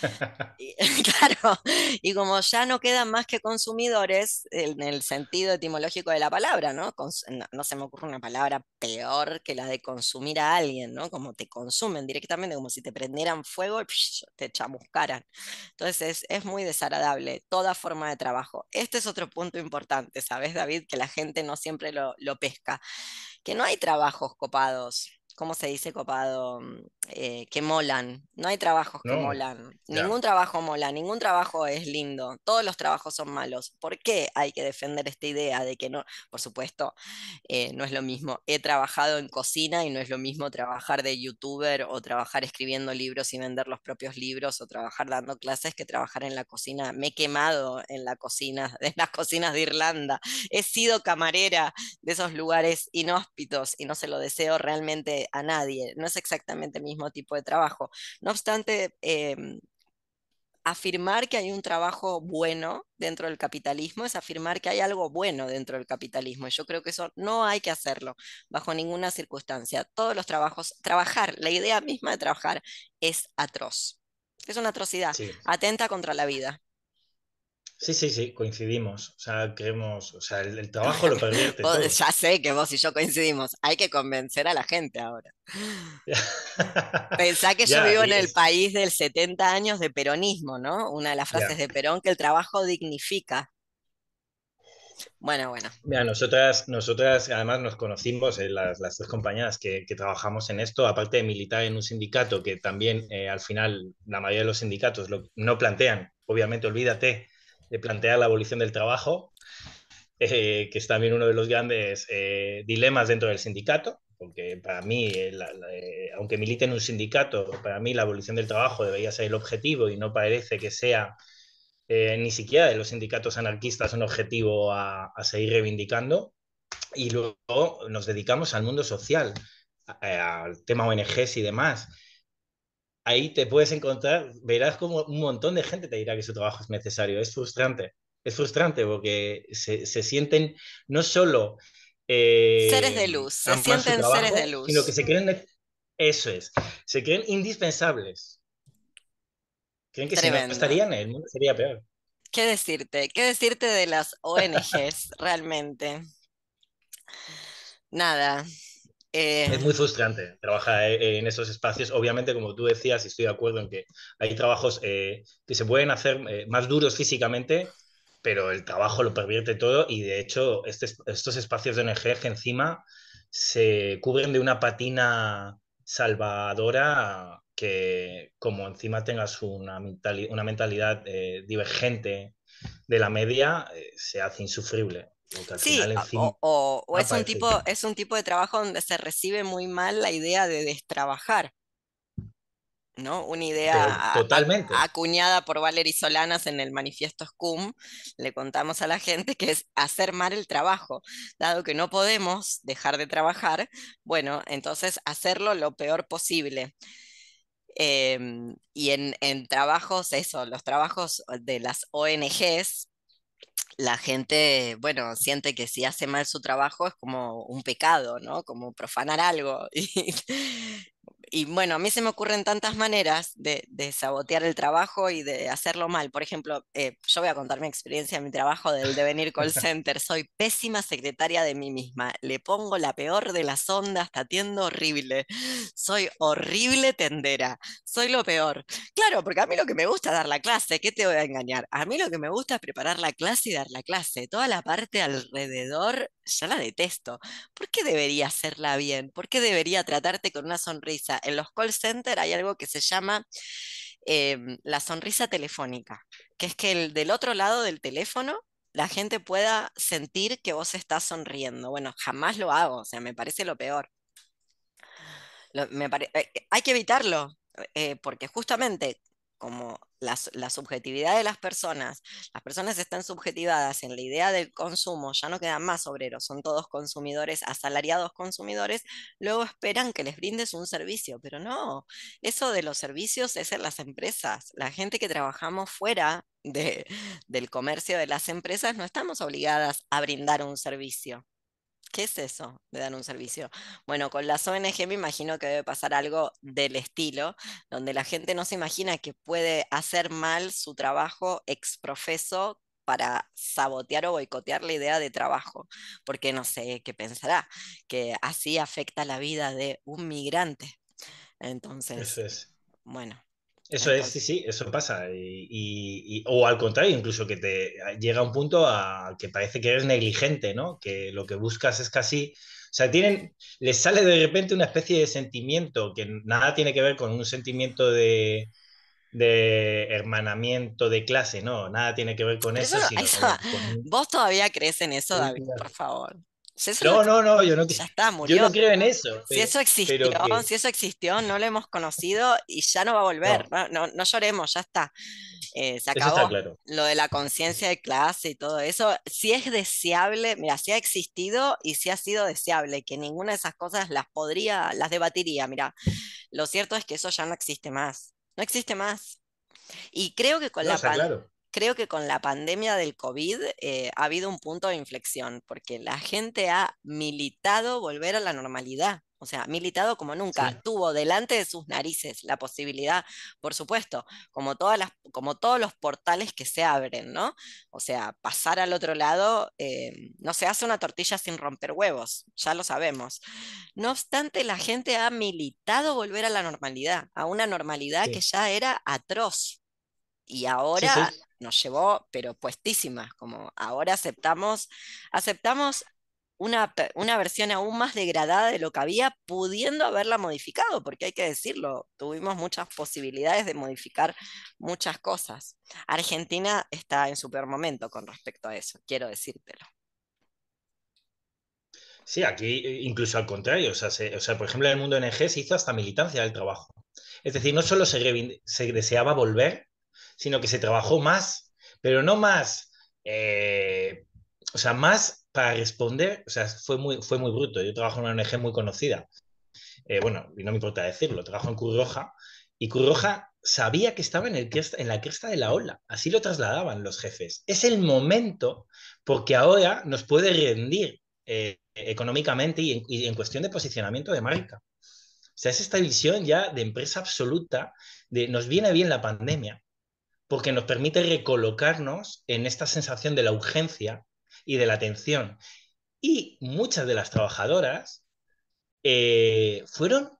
[SPEAKER 1] claro, y como ya no quedan más que consumidores en el sentido etimológico de la palabra, ¿no? no, se me ocurre una palabra peor que la de consumir a alguien, ¿no? Como te consumen directamente, como si te prendieran fuego y te chamuscaran. Entonces es, muy desagradable toda forma de trabajo. Este es otro punto importante, ¿sabes, David? Que la gente no siempre lo, lo pesca, que no hay trabajos copados ¿cómo se dice copado? Mm, eh, que molan. No hay trabajos que molan. Ningún trabajo mola, ningún trabajo es lindo. Todos los trabajos son malos. ¿Por qué hay que defender esta idea de que no? Por supuesto, eh, no es lo mismo. He trabajado en cocina y no es lo mismo trabajar de youtuber o trabajar escribiendo libros y vender los propios libros o trabajar dando clases que trabajar en la cocina. Me he quemado en la cocina, en las cocinas de Irlanda. He sido camarera de esos lugares inhóspitos y no se lo deseo realmente a nadie, no es exactamente el mismo tipo de trabajo. No obstante, em, afirmar que hay un trabajo bueno dentro del capitalismo es afirmar que hay algo bueno dentro del capitalismo. Yo creo que eso no hay que hacerlo bajo ninguna circunstancia. Todos los trabajos, trabajar, la idea misma de trabajar es atroz. Es una atrocidad, atenta contra la vida.
[SPEAKER 2] Sí, sí, sí, coincidimos. O sea, creemos, o sea, el, trabajo lo pervierte.
[SPEAKER 1] Ya sé que vos y yo coincidimos. Hay que convencer a la gente ahora. Pensá que yo vivo en el país del 70 años de peronismo, ¿no? Una de las frases de Perón, que el trabajo dignifica. Bueno, bueno.
[SPEAKER 2] Mira, nosotras, nosotras además nos conocimos, eh, las, las, tres compañeras que, que, trabajamos en esto, aparte de militar en un sindicato, que también eh, al final la mayoría de los sindicatos lo, no plantean, obviamente, olvídate de plantear la abolición del trabajo, eh, que es también uno de los grandes eh, dilemas dentro del sindicato, porque para mí, eh, aunque milite en un sindicato, para mí la abolición del trabajo debería ser el objetivo y no parece que sea ni siquiera de los sindicatos anarquistas un objetivo a, seguir reivindicando. Y luego nos dedicamos al mundo social, al tema ONGs y demás ahí te puedes encontrar, verás como un montón de gente te dirá que su trabajo es necesario. Es frustrante, es frustrante porque se, sienten no solo...
[SPEAKER 1] Eh, seres de luz, se sienten seres de luz.
[SPEAKER 2] Sino que se creen, eso es, se creen indispensables. Creen que si no estarían, el mundo sería peor.
[SPEAKER 1] ¿Qué decirte? ¿Qué decirte de las ONGs realmente? Nada.
[SPEAKER 2] Es
[SPEAKER 1] Eh,
[SPEAKER 2] muy frustrante trabajar eh, en esos espacios. Obviamente, como tú decías, y estoy de acuerdo en que hay trabajos eh, que se pueden hacer eh, más duros físicamente, pero el trabajo lo pervierte todo y de hecho este, estos espacios de ONG que encima se cubren de una patina salvadora que como encima tengas una, una mentalidad divergente de la media, se hace insufrible.
[SPEAKER 1] Sí, o, es un tipo, es un tipo de trabajo donde se recibe muy mal la idea de destrabajar. ¿no? Una idea
[SPEAKER 2] totalmente.
[SPEAKER 1] acuñada por Valery Solanas en el manifiesto SCUM, le contamos a la gente que es hacer mal el trabajo. Dado que no podemos dejar de trabajar, bueno, entonces hacerlo lo peor posible. Em, y en, en trabajos, eso, los trabajos de las ONGs, la gente, bueno, siente que si hace mal su trabajo es como un pecado, ¿no? Como profanar algo. y bueno, a mí se me ocurren tantas maneras de, de sabotear el trabajo y de hacerlo mal. Por ejemplo, eh, yo voy a contar mi experiencia en mi trabajo del Devenir Call Center. Soy pésima secretaria de mí misma. Le pongo la peor de las ondas, atiendo horrible. Soy horrible tendera. Soy lo peor. Claro, porque a mí lo que me gusta es dar la clase, ¿qué te voy a engañar? A mí lo que me gusta es preparar la clase y dar la clase. Toda la parte alrededor ya la detesto. ¿Por qué debería hacerla bien? ¿Por qué debería tratarte con una sonrisa? En los call centers hay algo que se llama em, la sonrisa telefónica, que es que el, del otro lado del teléfono la gente pueda sentir que vos estás sonriendo. Bueno, jamás lo hago, o sea, me parece lo peor. Eh, hay que evitarlo, eh, porque justamente como la, la subjetividad de las personas, las personas están subjetivadas en la idea del consumo, ya no quedan más obreros, son todos consumidores, asalariados consumidores, luego esperan que les brindes un servicio, pero no, eso de los servicios es en las empresas. La gente que trabajamos fuera de- del comercio de las empresas no estamos obligadas a brindar un servicio. ¿Qué es eso de dar un servicio? Bueno, con las ONG me imagino que debe pasar algo del estilo, donde la gente no se imagina que puede hacer mal su trabajo ex profeso para sabotear o boicotear la idea de trabajo, porque no sé qué pensará, que así afecta la vida de un migrante. Entonces,
[SPEAKER 2] es.
[SPEAKER 1] bueno,
[SPEAKER 2] Eso es, sí, sí, eso pasa. Y, y- y- o al contrario, incluso que te llega a un punto a que parece que eres negligente, ¿no? Que lo que buscas es casi. O sea, tienen, les sale de repente una especie de sentimiento que nada tiene que ver con un sentimiento de, de hermanamiento de clase, ¿no? Nada tiene que ver con
[SPEAKER 1] eso,
[SPEAKER 2] eso,
[SPEAKER 1] no-
[SPEAKER 2] sino
[SPEAKER 1] eso,
[SPEAKER 2] como con un-
[SPEAKER 1] vos todavía crees en eso, David, por favor. Si eso no,
[SPEAKER 2] No, no, yo no,
[SPEAKER 1] ya está,
[SPEAKER 2] yo no creo en eso,
[SPEAKER 1] Si
[SPEAKER 2] pero,
[SPEAKER 1] eso existió,
[SPEAKER 2] que.
[SPEAKER 1] si eso existió, no lo hemos conocido y ya no va a volver.
[SPEAKER 2] No,
[SPEAKER 1] No, no, no lloremos, ya está. Eh, se
[SPEAKER 2] está
[SPEAKER 1] acabó.
[SPEAKER 2] claro.
[SPEAKER 1] Lo de la conciencia de clase y todo eso, si es deseable, mira, si ha existido y si ha sido deseable, que ninguna de esas cosas las podría, las debatiría. Mira, lo cierto es que eso ya no existe más. No existe más. Y creo que con la
[SPEAKER 2] está
[SPEAKER 1] pan-
[SPEAKER 2] claro.
[SPEAKER 1] Creo que con la pandemia del COVID eh, ha habido un punto de inflexión, porque la gente ha militado volver a la normalidad. O sea, militado como nunca,
[SPEAKER 2] Sí,
[SPEAKER 1] tuvo delante de sus narices la posibilidad, por supuesto, como todas las, como todos los portales que se abren, ¿no? O sea, pasar al otro lado, eh, no se hace una tortilla sin romper huevos, ya lo sabemos. No obstante, la gente ha militado volver a la normalidad, a una normalidad que ya era atroz y ahora
[SPEAKER 2] sí.
[SPEAKER 1] nos llevó, pero puestísimas, como ahora aceptamos, aceptamos una, una versión aún más degradada de lo que había, pudiendo haberla modificado, porque hay que decirlo, tuvimos muchas posibilidades de modificar muchas cosas. Argentina está en su peor momento con respecto a eso, quiero decírtelo.
[SPEAKER 2] Sí, aquí eh, incluso al contrario, o sea, se- o sea, por ejemplo, en el mundo ONG se hizo hasta militancia del trabajo. Es decir, no solo se deseaba volver, sino que se trabajó más, pero no más, eh, o sea, más para responder, o sea, fue muy, fue muy bruto. Yo trabajo en una ONG muy conocida, eh, bueno, y no me importa decirlo, trabajo en Cruz Roja, y Cruz Roja sabía que estaba en, el en la cresta de la ola, así lo trasladaban los jefes. Es el momento porque ahora nos puede rendir eh, económicamente y y en cuestión de posicionamiento de marca. O sea, es esta visión ya de empresa absoluta, de nos viene bien la pandemia, porque nos permite recolocarnos en esta sensación de la urgencia y de la atención. Y muchas de las trabajadoras eh, fueron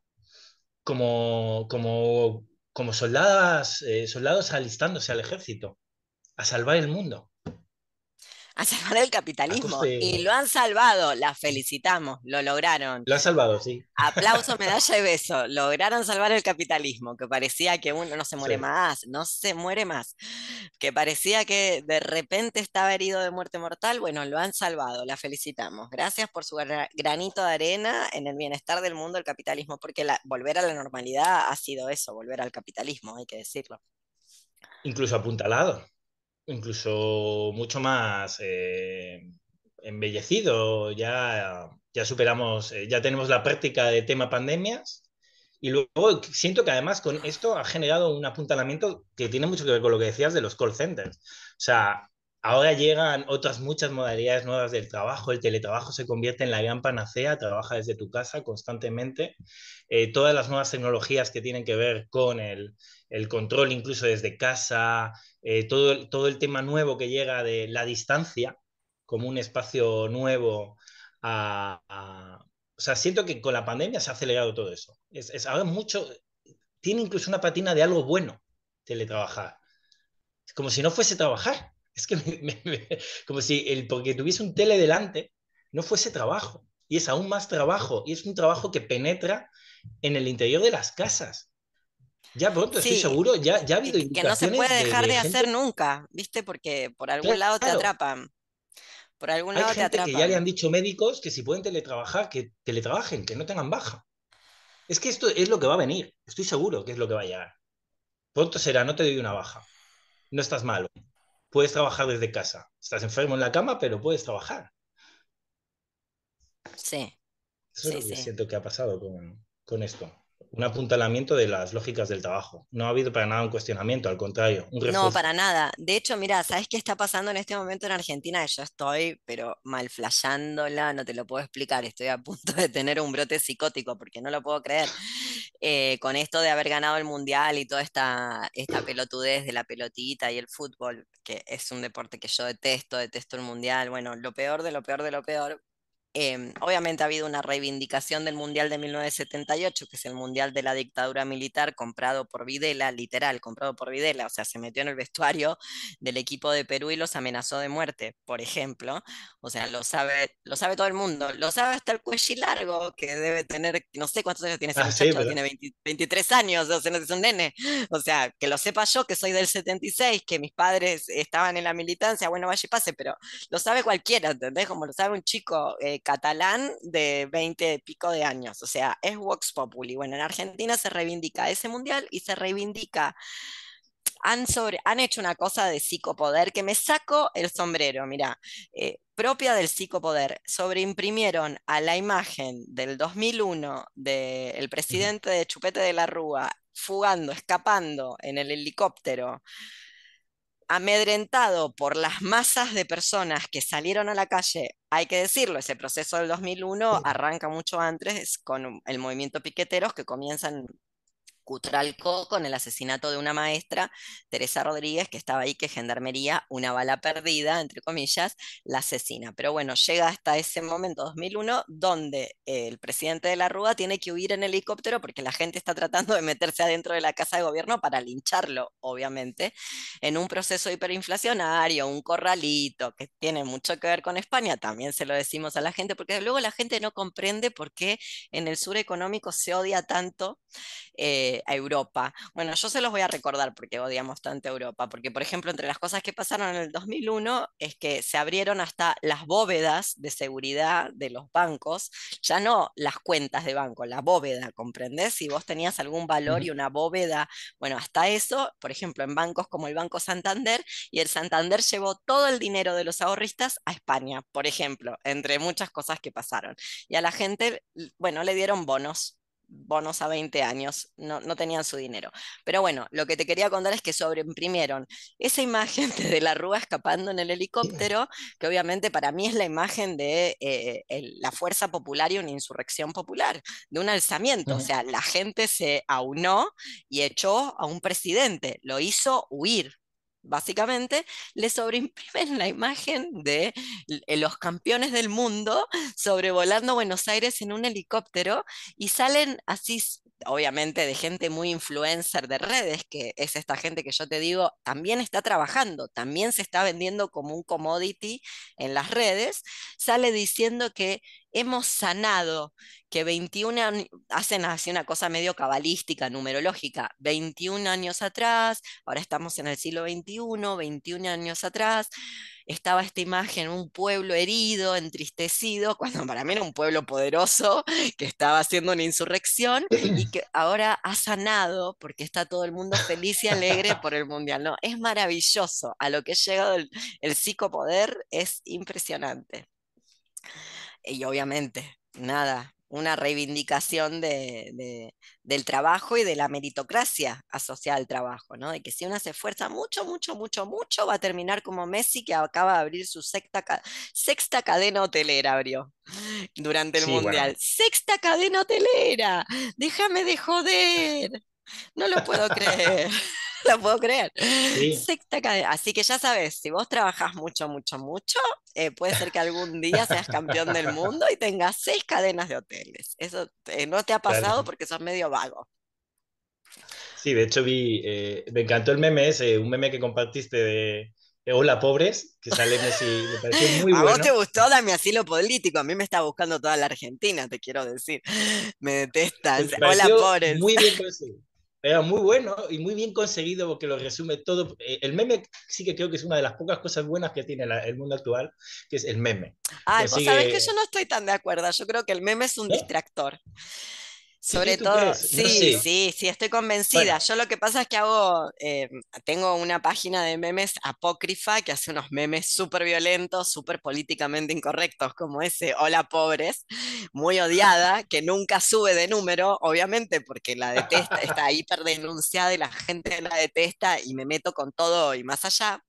[SPEAKER 2] como, como, como soldadas, eh, soldados alistándose al ejército, a salvar el mundo
[SPEAKER 1] a salvar el capitalismo. Y lo han salvado, la felicitamos, lo lograron.
[SPEAKER 2] Lo han salvado, sí.
[SPEAKER 1] Aplauso, medalla y beso. Lograron salvar el capitalismo, que parecía que uno no se muere más, no se muere más. Que parecía que de repente estaba herido de muerte mortal. Bueno, lo han salvado, la felicitamos. Gracias por su granito de arena en el bienestar del mundo, el capitalismo, porque volver a la normalidad ha sido eso, volver al capitalismo, hay que decirlo.
[SPEAKER 2] Incluso apuntalado incluso mucho más eh, embellecido. Ya, ya superamos, eh, ya tenemos la práctica de tema pandemias. Y luego siento que además con esto ha generado un apuntalamiento que tiene mucho que ver con lo que decías de los call centers. O sea, ahora llegan otras muchas modalidades nuevas del trabajo. El teletrabajo se convierte en la gran panacea, trabaja desde tu casa constantemente. Eh, todas las nuevas tecnologías que tienen que ver con el, el control incluso desde casa, eh, todo, todo el tema nuevo que llega de la distancia como un espacio nuevo a, o sea, siento que con la pandemia se ha acelerado todo eso. Es, es ahora mucho, tiene incluso una patina de algo bueno teletrabajar. Como si no fuese trabajar. Es que como si el, porque tuviese un tele delante no fuese trabajo. Y es aún más trabajo. Y es un trabajo que penetra en el interior de las casas. Ya pronto, estoy seguro, ya, ya ha habido
[SPEAKER 1] Que no se puede dejar de, hacer nunca, ¿viste? Porque por algún lado te atrapan. Por algún lado te atrapan.
[SPEAKER 2] que ya le han dicho médicos que si pueden teletrabajar, que teletrabajen, que no tengan baja. Es que esto es lo que va a venir. Estoy seguro que es lo que va a llegar. Pronto será, no te doy una baja. No estás malo. Puedes trabajar desde casa. Estás enfermo en la cama, pero puedes trabajar.
[SPEAKER 1] Sí.
[SPEAKER 2] Eso es lo que siento que ha pasado con, con esto un apuntalamiento de las lógicas del trabajo. No ha habido para nada un cuestionamiento, al contrario, un
[SPEAKER 1] No, para nada. De hecho, mira, ¿sabes qué está pasando en este momento en Argentina? Yo estoy, pero mal flayándola, no te lo puedo explicar. Estoy a punto de tener un brote psicótico porque no lo puedo creer. Eh, con esto de haber ganado el mundial y toda esta, esta pelotudez de la pelotita y el fútbol, que es un deporte que yo detesto, detesto el mundial. Bueno, lo peor de lo peor de lo peor, Em, obviamente ha habido una reivindicación del Mundial de 1978, que es el Mundial de la dictadura militar comprado por Videla, literal, comprado por Videla, o sea, se metió en el vestuario del equipo de Perú y los amenazó de muerte, por ejemplo. O sea, lo sabe, lo sabe todo el mundo, lo sabe hasta el cuello largo, que debe tener, no sé cuántos años tiene ese ah, muchacho, tiene 23 años, o sea, no es un nene. O sea, que lo sepa yo, que soy del 76, que mis padres estaban en la militancia, bueno, vaya y pase, pero lo sabe cualquiera, ¿entendés? Como lo sabe un chico eh, catalán de 20 y pico de años, o sea, es Vox Populi. Bueno, en Argentina se reivindica ese mundial y se reivindica han, sobre, han, hecho una cosa de psicopoder que me saco el sombrero, mira, eh, propia del psicopoder. Sobreimprimieron a la imagen del 2001 del presidente de Chupete de la Rúa fugando, escapando en el helicóptero amedrentado por las masas de personas que salieron a la calle, hay que decirlo, ese proceso del 2001 arranca mucho antes con el movimiento piqueteros que comienzan Cutralco con el asesinato de una maestra, Teresa Rodríguez, que estaba ahí, que Gendarmería, una bala perdida, entre comillas, la asesina. Pero bueno, llega hasta ese momento, 2001, donde el presidente de la Rúa tiene que huir en helicóptero porque la gente está tratando de meterse adentro de la casa de gobierno para lincharlo, obviamente, en un proceso hiperinflacionario, un corralito, que tiene mucho que ver con España, también se lo decimos a la gente, porque luego la gente no comprende por qué en el sur económico se odia tanto. Eh, a Europa. Bueno, yo se los voy a recordar porque odiamos tanto a Europa, porque por ejemplo, entre las cosas que pasaron en el 2001 es que se abrieron hasta las bóvedas de seguridad de los bancos, ya no las cuentas de banco, la bóveda, ¿comprendés? Si vos tenías algún valor y una bóveda, bueno, hasta eso, por ejemplo, en bancos como el Banco Santander, y el Santander llevó todo el dinero de los ahorristas a España, por ejemplo, entre muchas cosas que pasaron. Y a la gente, bueno, le dieron bonos bonos a 20 años, no, no, tenían su dinero. Pero bueno, lo que te quería contar es que sobreimprimieron esa imagen de la Rúa escapando en el helicóptero, que obviamente para mí es la imagen de eh, la fuerza popular y una insurrección popular, de un alzamiento. O sea, la gente se aunó y echó a un presidente, lo hizo huir básicamente, le sobreimprimen la imagen de los campeones del mundo sobrevolando Buenos Aires en un helicóptero y salen así obviamente de gente muy influencer de redes, que es esta gente que yo te digo, también está trabajando, también se está vendiendo como un commodity en las redes, sale diciendo que hemos sanado, que 21 años, hacen así una cosa medio cabalística, numerológica, 21 años atrás, ahora estamos en el siglo XXI, 21 años atrás, estaba esta imagen, un pueblo herido, entristecido, cuando para mí era un pueblo poderoso que estaba haciendo una insurrección y que ahora ha sanado porque está todo el mundo feliz y alegre por el mundial. No, es maravilloso. A lo que ha llegado el, el psicopoder es impresionante. Y obviamente, nada, una reivindicación de, del trabajo y de la meritocracia asociada al trabajo, ¿no? De que si uno se esfuerza mucho, mucho, mucho, mucho, va a terminar como Messi, que acaba de abrir su sexta, sexta cadena hotelera, abrió durante el Mundial. Sexta cadena hotelera, déjame de joder. No lo puedo creer. lo puedo creer. Sexta cadena. Así que ya sabes, si vos trabajás mucho, mucho, mucho, eh, puede ser que algún día seas campeón del mundo y tengas seis cadenas de hoteles. Eso eh, no te ha pasado porque sos medio vago.
[SPEAKER 2] Sí, de hecho vi, eh, me encantó el meme ese, un meme que compartiste de, Hola pobres, que sale Messi, me pareció muy bueno.
[SPEAKER 1] ¿A vos te gustó Dame asilo político? A mí me está buscando toda la Argentina, te quiero decir. Me detestas. Hola pobres.
[SPEAKER 2] Muy bien conseguido. Era muy bueno y muy bien conseguido porque lo resume todo. Eh, el meme sí que creo que es una de las pocas cosas buenas que tiene el mundo actual, que es el meme.
[SPEAKER 1] Ay, vos sabés que yo no estoy tan de acuerdo. Yo creo que el meme es un distractor. Sobre todo, sí, sí, sí, estoy convencida. Yo lo que pasa es que hago, eh, tengo una página de memes apócrifa que hace unos memes súper violentos, súper políticamente incorrectos, como ese Hola pobres, muy odiada, que nunca sube de número, obviamente, porque la detesta, está hiper denunciada y la gente la detesta y me meto con todo y más allá.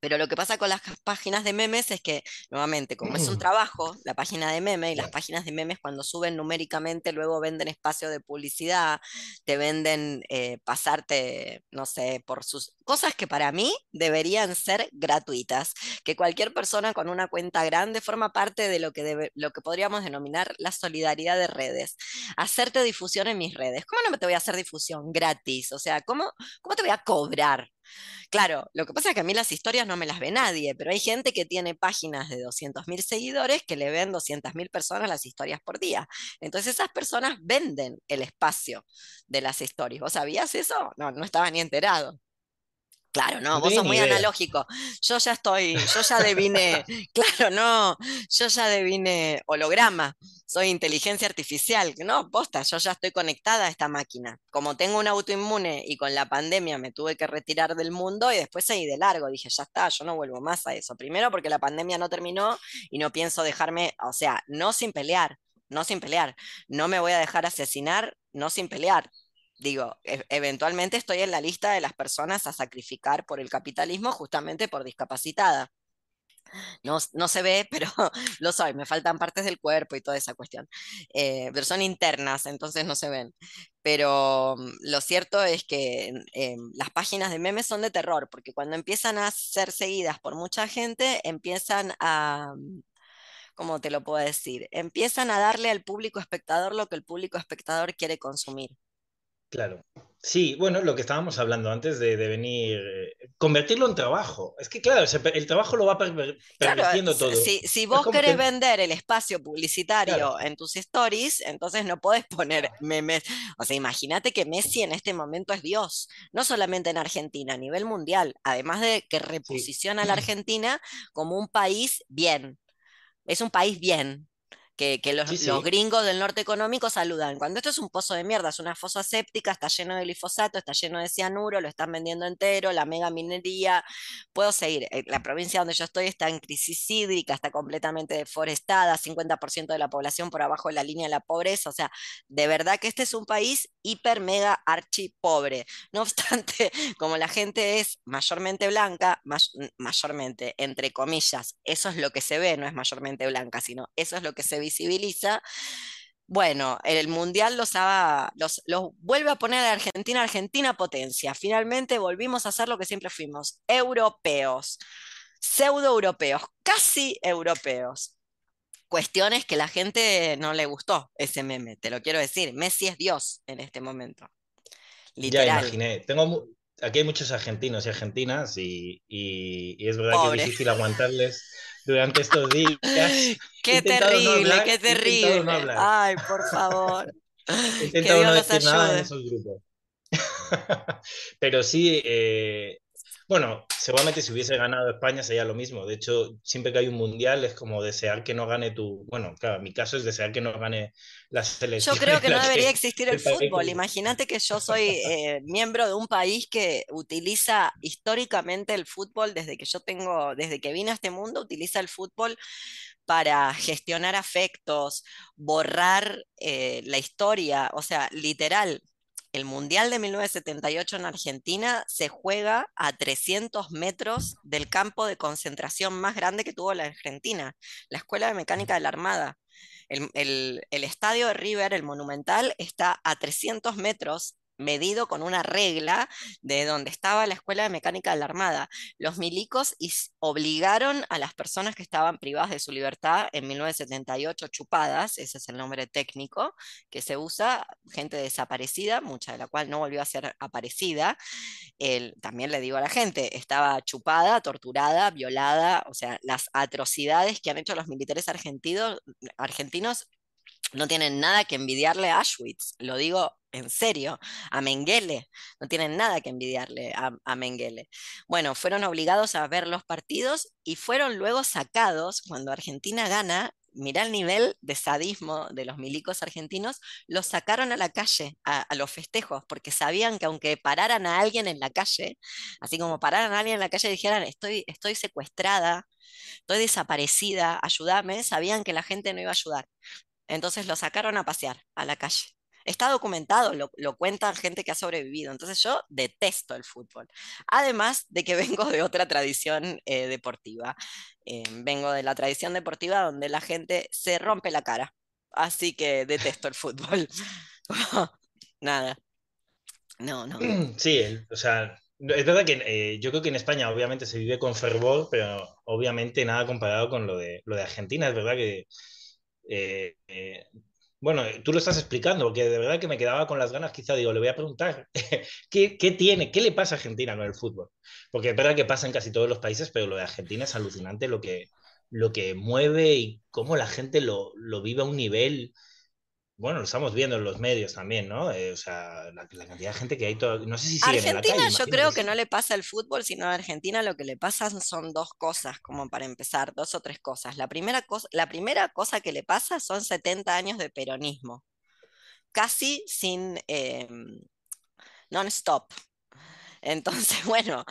[SPEAKER 1] Pero lo que pasa con las páginas de memes es que, nuevamente, como es un trabajo, la página de memes y las páginas de memes cuando suben numéricamente luego venden espacio de publicidad, te venden eh, pasarte, no sé, por sus cosas que para mí deberían ser gratuitas, que cualquier persona con una cuenta grande forma parte de lo que, debe, lo que podríamos denominar la solidaridad de redes. Hacerte difusión en mis redes. ¿Cómo no me te voy a hacer difusión gratis? O sea, ¿cómo, cómo te voy a cobrar? Claro, lo que pasa es que a mí las historias no me las ve nadie, pero hay gente que tiene páginas de 200.000 seguidores que le ven 200.000 personas las historias por día. Entonces esas personas venden el espacio de las historias. ¿Vos sabías eso? No, no estaba ni enterado. Claro, no, vos sos muy analógico. Yo ya estoy, yo ya devine, claro, no, yo ya devine holograma, soy inteligencia artificial. No, posta, yo ya estoy conectada a esta máquina. Como tengo un autoinmune y con la pandemia me tuve que retirar del mundo y después seguí de largo. Dije, ya está, yo no vuelvo más a eso. Primero porque la pandemia no terminó y no pienso dejarme, o sea, no sin pelear, no sin pelear. No me voy a dejar asesinar, no sin pelear digo, e-, eventualmente estoy en la lista de las personas a sacrificar por el capitalismo justamente por discapacitada. No, no, se ve, pero lo soy, me faltan partes del cuerpo y toda esa cuestión. Eh, pero son internas, entonces no se ven. Pero mm, lo cierto es que eh, las páginas de memes son de terror, porque cuando empiezan a ser seguidas por mucha gente, empiezan a, mm, ¿cómo te lo puedo decir? Empiezan a darle al público espectador lo que el público espectador quiere consumir.
[SPEAKER 2] Claro. Sí, bueno, lo que estábamos hablando antes de, venir, eh, convertirlo en trabajo. Es que, claro, el trabajo lo va permitiendo todo.
[SPEAKER 1] Si, si vos querés vender el espacio publicitario en tus stories, entonces no podés poner memes. O sea, imagínate que Messi en este momento es Dios, no solamente en Argentina, a nivel mundial, además de que reposiciona a la Argentina como un país bien. Es un país bien, que, los, gringos del norte económico saludan. Cuando esto es un pozo de mierda, es una fosa séptica, está lleno de glifosato, está lleno de cianuro, lo están vendiendo entero, la mega minería, puedo seguir. Eh, la provincia donde yo estoy está en crisis hídrica, está completamente deforestada, 50% de la población por abajo de la línea de la pobreza, o sea, de verdad que este es un país hiper, mega, archi pobre. No obstante, como la gente es mayormente blanca, mayormente, entre comillas, eso es lo que se ve, no es mayormente blanca, sino eso es lo que se ve visibiliza, Bueno, el Mundial los, los, los, vuelve a poner a Argentina, Argentina potencia. Finalmente volvimos a ser lo que siempre fuimos, europeos, pseudo europeos, casi europeos. Cuestiones que la gente no le gustó ese meme, te lo quiero decir. Messi es Dios en este momento.
[SPEAKER 2] Literal. Ya imaginé. Tengo, aquí hay muchos argentinos y argentinas y, y, es verdad que es difícil aguantarles durante estos días.
[SPEAKER 1] Qué terrible, qué terrible. Ay, por favor.
[SPEAKER 2] He intentado no decir nada en esos grupos. Pero sí, eh, bueno, seguramente si hubiese ganado España sería lo mismo. De hecho, siempre que hay un mundial es como desear que no gane tu. Bueno, claro, mi caso es desear que no gane la selección.
[SPEAKER 1] Yo creo que no debería existir el fútbol. Imagínate que yo soy eh, miembro de un país que utiliza históricamente el fútbol desde que yo tengo, desde que vine a este mundo, utiliza el fútbol para gestionar afectos, borrar eh, la historia, o sea, literal, el Mundial de 1978 en Argentina se juega a 300 metros del campo de concentración más grande que tuvo la Argentina, la Escuela de Mecánica de la Armada. El, estadio de River, el Monumental, está a 300 metros medido con una regla de donde estaba la Escuela de Mecánica de la Armada. Los milicos obligaron a las personas que estaban privadas de su libertad en 1978 chupadas, ese es el nombre técnico que se usa, gente desaparecida, mucha de la cual no volvió a ser aparecida. también le digo a la gente, estaba chupada, torturada, violada, o sea, las atrocidades que han hecho los militares argentinos no tienen nada que envidiarle a Auschwitz, lo digo en serio, a Mengele, no tienen nada que envidiarle a, Mengele. Bueno, fueron obligados a ver los partidos y fueron luego sacados cuando Argentina gana. Mirá el nivel de sadismo de los milicos argentinos, los sacaron a la calle, a, los festejos, porque sabían que aunque pararan a alguien en la calle, así como pararan a alguien en la calle y dijeran, estoy, estoy secuestrada, estoy desaparecida, ayúdame, sabían que la gente no iba a ayudar. Entonces lo sacaron a pasear a la calle. Está documentado, lo, cuentan gente que ha sobrevivido. Entonces yo detesto el fútbol. Además de que vengo de otra tradición eh, deportiva. Eh, vengo de la tradición deportiva donde la gente se rompe la cara. Así que detesto el fútbol. Nada. No, no.
[SPEAKER 2] Sí, o sea, es verdad que eh, yo creo que en España obviamente se vive con fervor, pero obviamente nada comparado con lo de, lo de Argentina. Es verdad que eh, eh, bueno, tú lo estás explicando, porque de verdad que me quedaba con las ganas, quizá digo, le voy a preguntar, ¿qué, ¿qué, tiene, qué le pasa a Argentina con el fútbol? Porque es verdad que pasa en casi todos los países, pero lo de Argentina es alucinante lo que, lo que mueve y cómo la gente lo, lo vive a un nivel bueno, lo estamos viendo en los medios también, ¿no? Eh, o sea, la, cantidad de gente que hay, todo, no sé si
[SPEAKER 1] Argentina
[SPEAKER 2] en la calle,
[SPEAKER 1] yo creo que no le pasa el fútbol, sino a Argentina lo que le pasa son dos cosas, como para empezar, dos o tres cosas. La primera cosa, la primera cosa que le pasa son 70 años de peronismo, casi sin eh, non-stop. Entonces, bueno,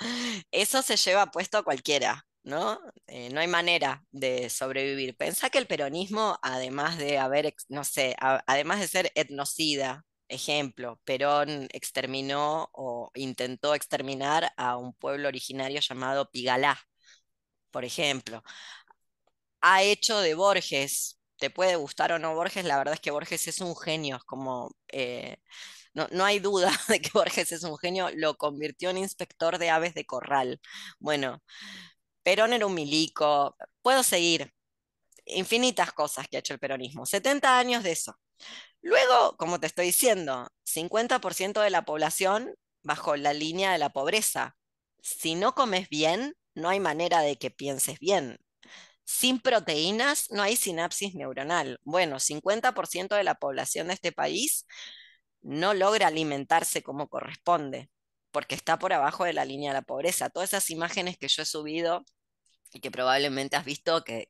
[SPEAKER 1] eso se lleva puesto a cualquiera. ¿No? Eh, no hay manera de sobrevivir. Pensá que el peronismo, además de haber, no sé, además de ser etnocida, ejemplo, Perón exterminó o intentó exterminar a un pueblo originario llamado Pigalá, por ejemplo. Ha hecho de Borges, te puede gustar o no Borges, la verdad es que Borges es un genio, como... Eh, no, no, hay duda de que Borges es un genio, lo convirtió en inspector de aves de corral. Bueno, Perón era un milico, puedo seguir, infinitas cosas que ha hecho el peronismo, 70 años de eso. Luego, como te estoy diciendo, 50% de la población bajo la línea de la pobreza. Si no comes bien, no hay manera de que pienses bien. Sin proteínas no hay sinapsis neuronal. Bueno, 50% de la población de este país no logra alimentarse como corresponde, porque está por abajo de la línea de la pobreza. Todas esas imágenes que yo he subido y que probablemente has visto que,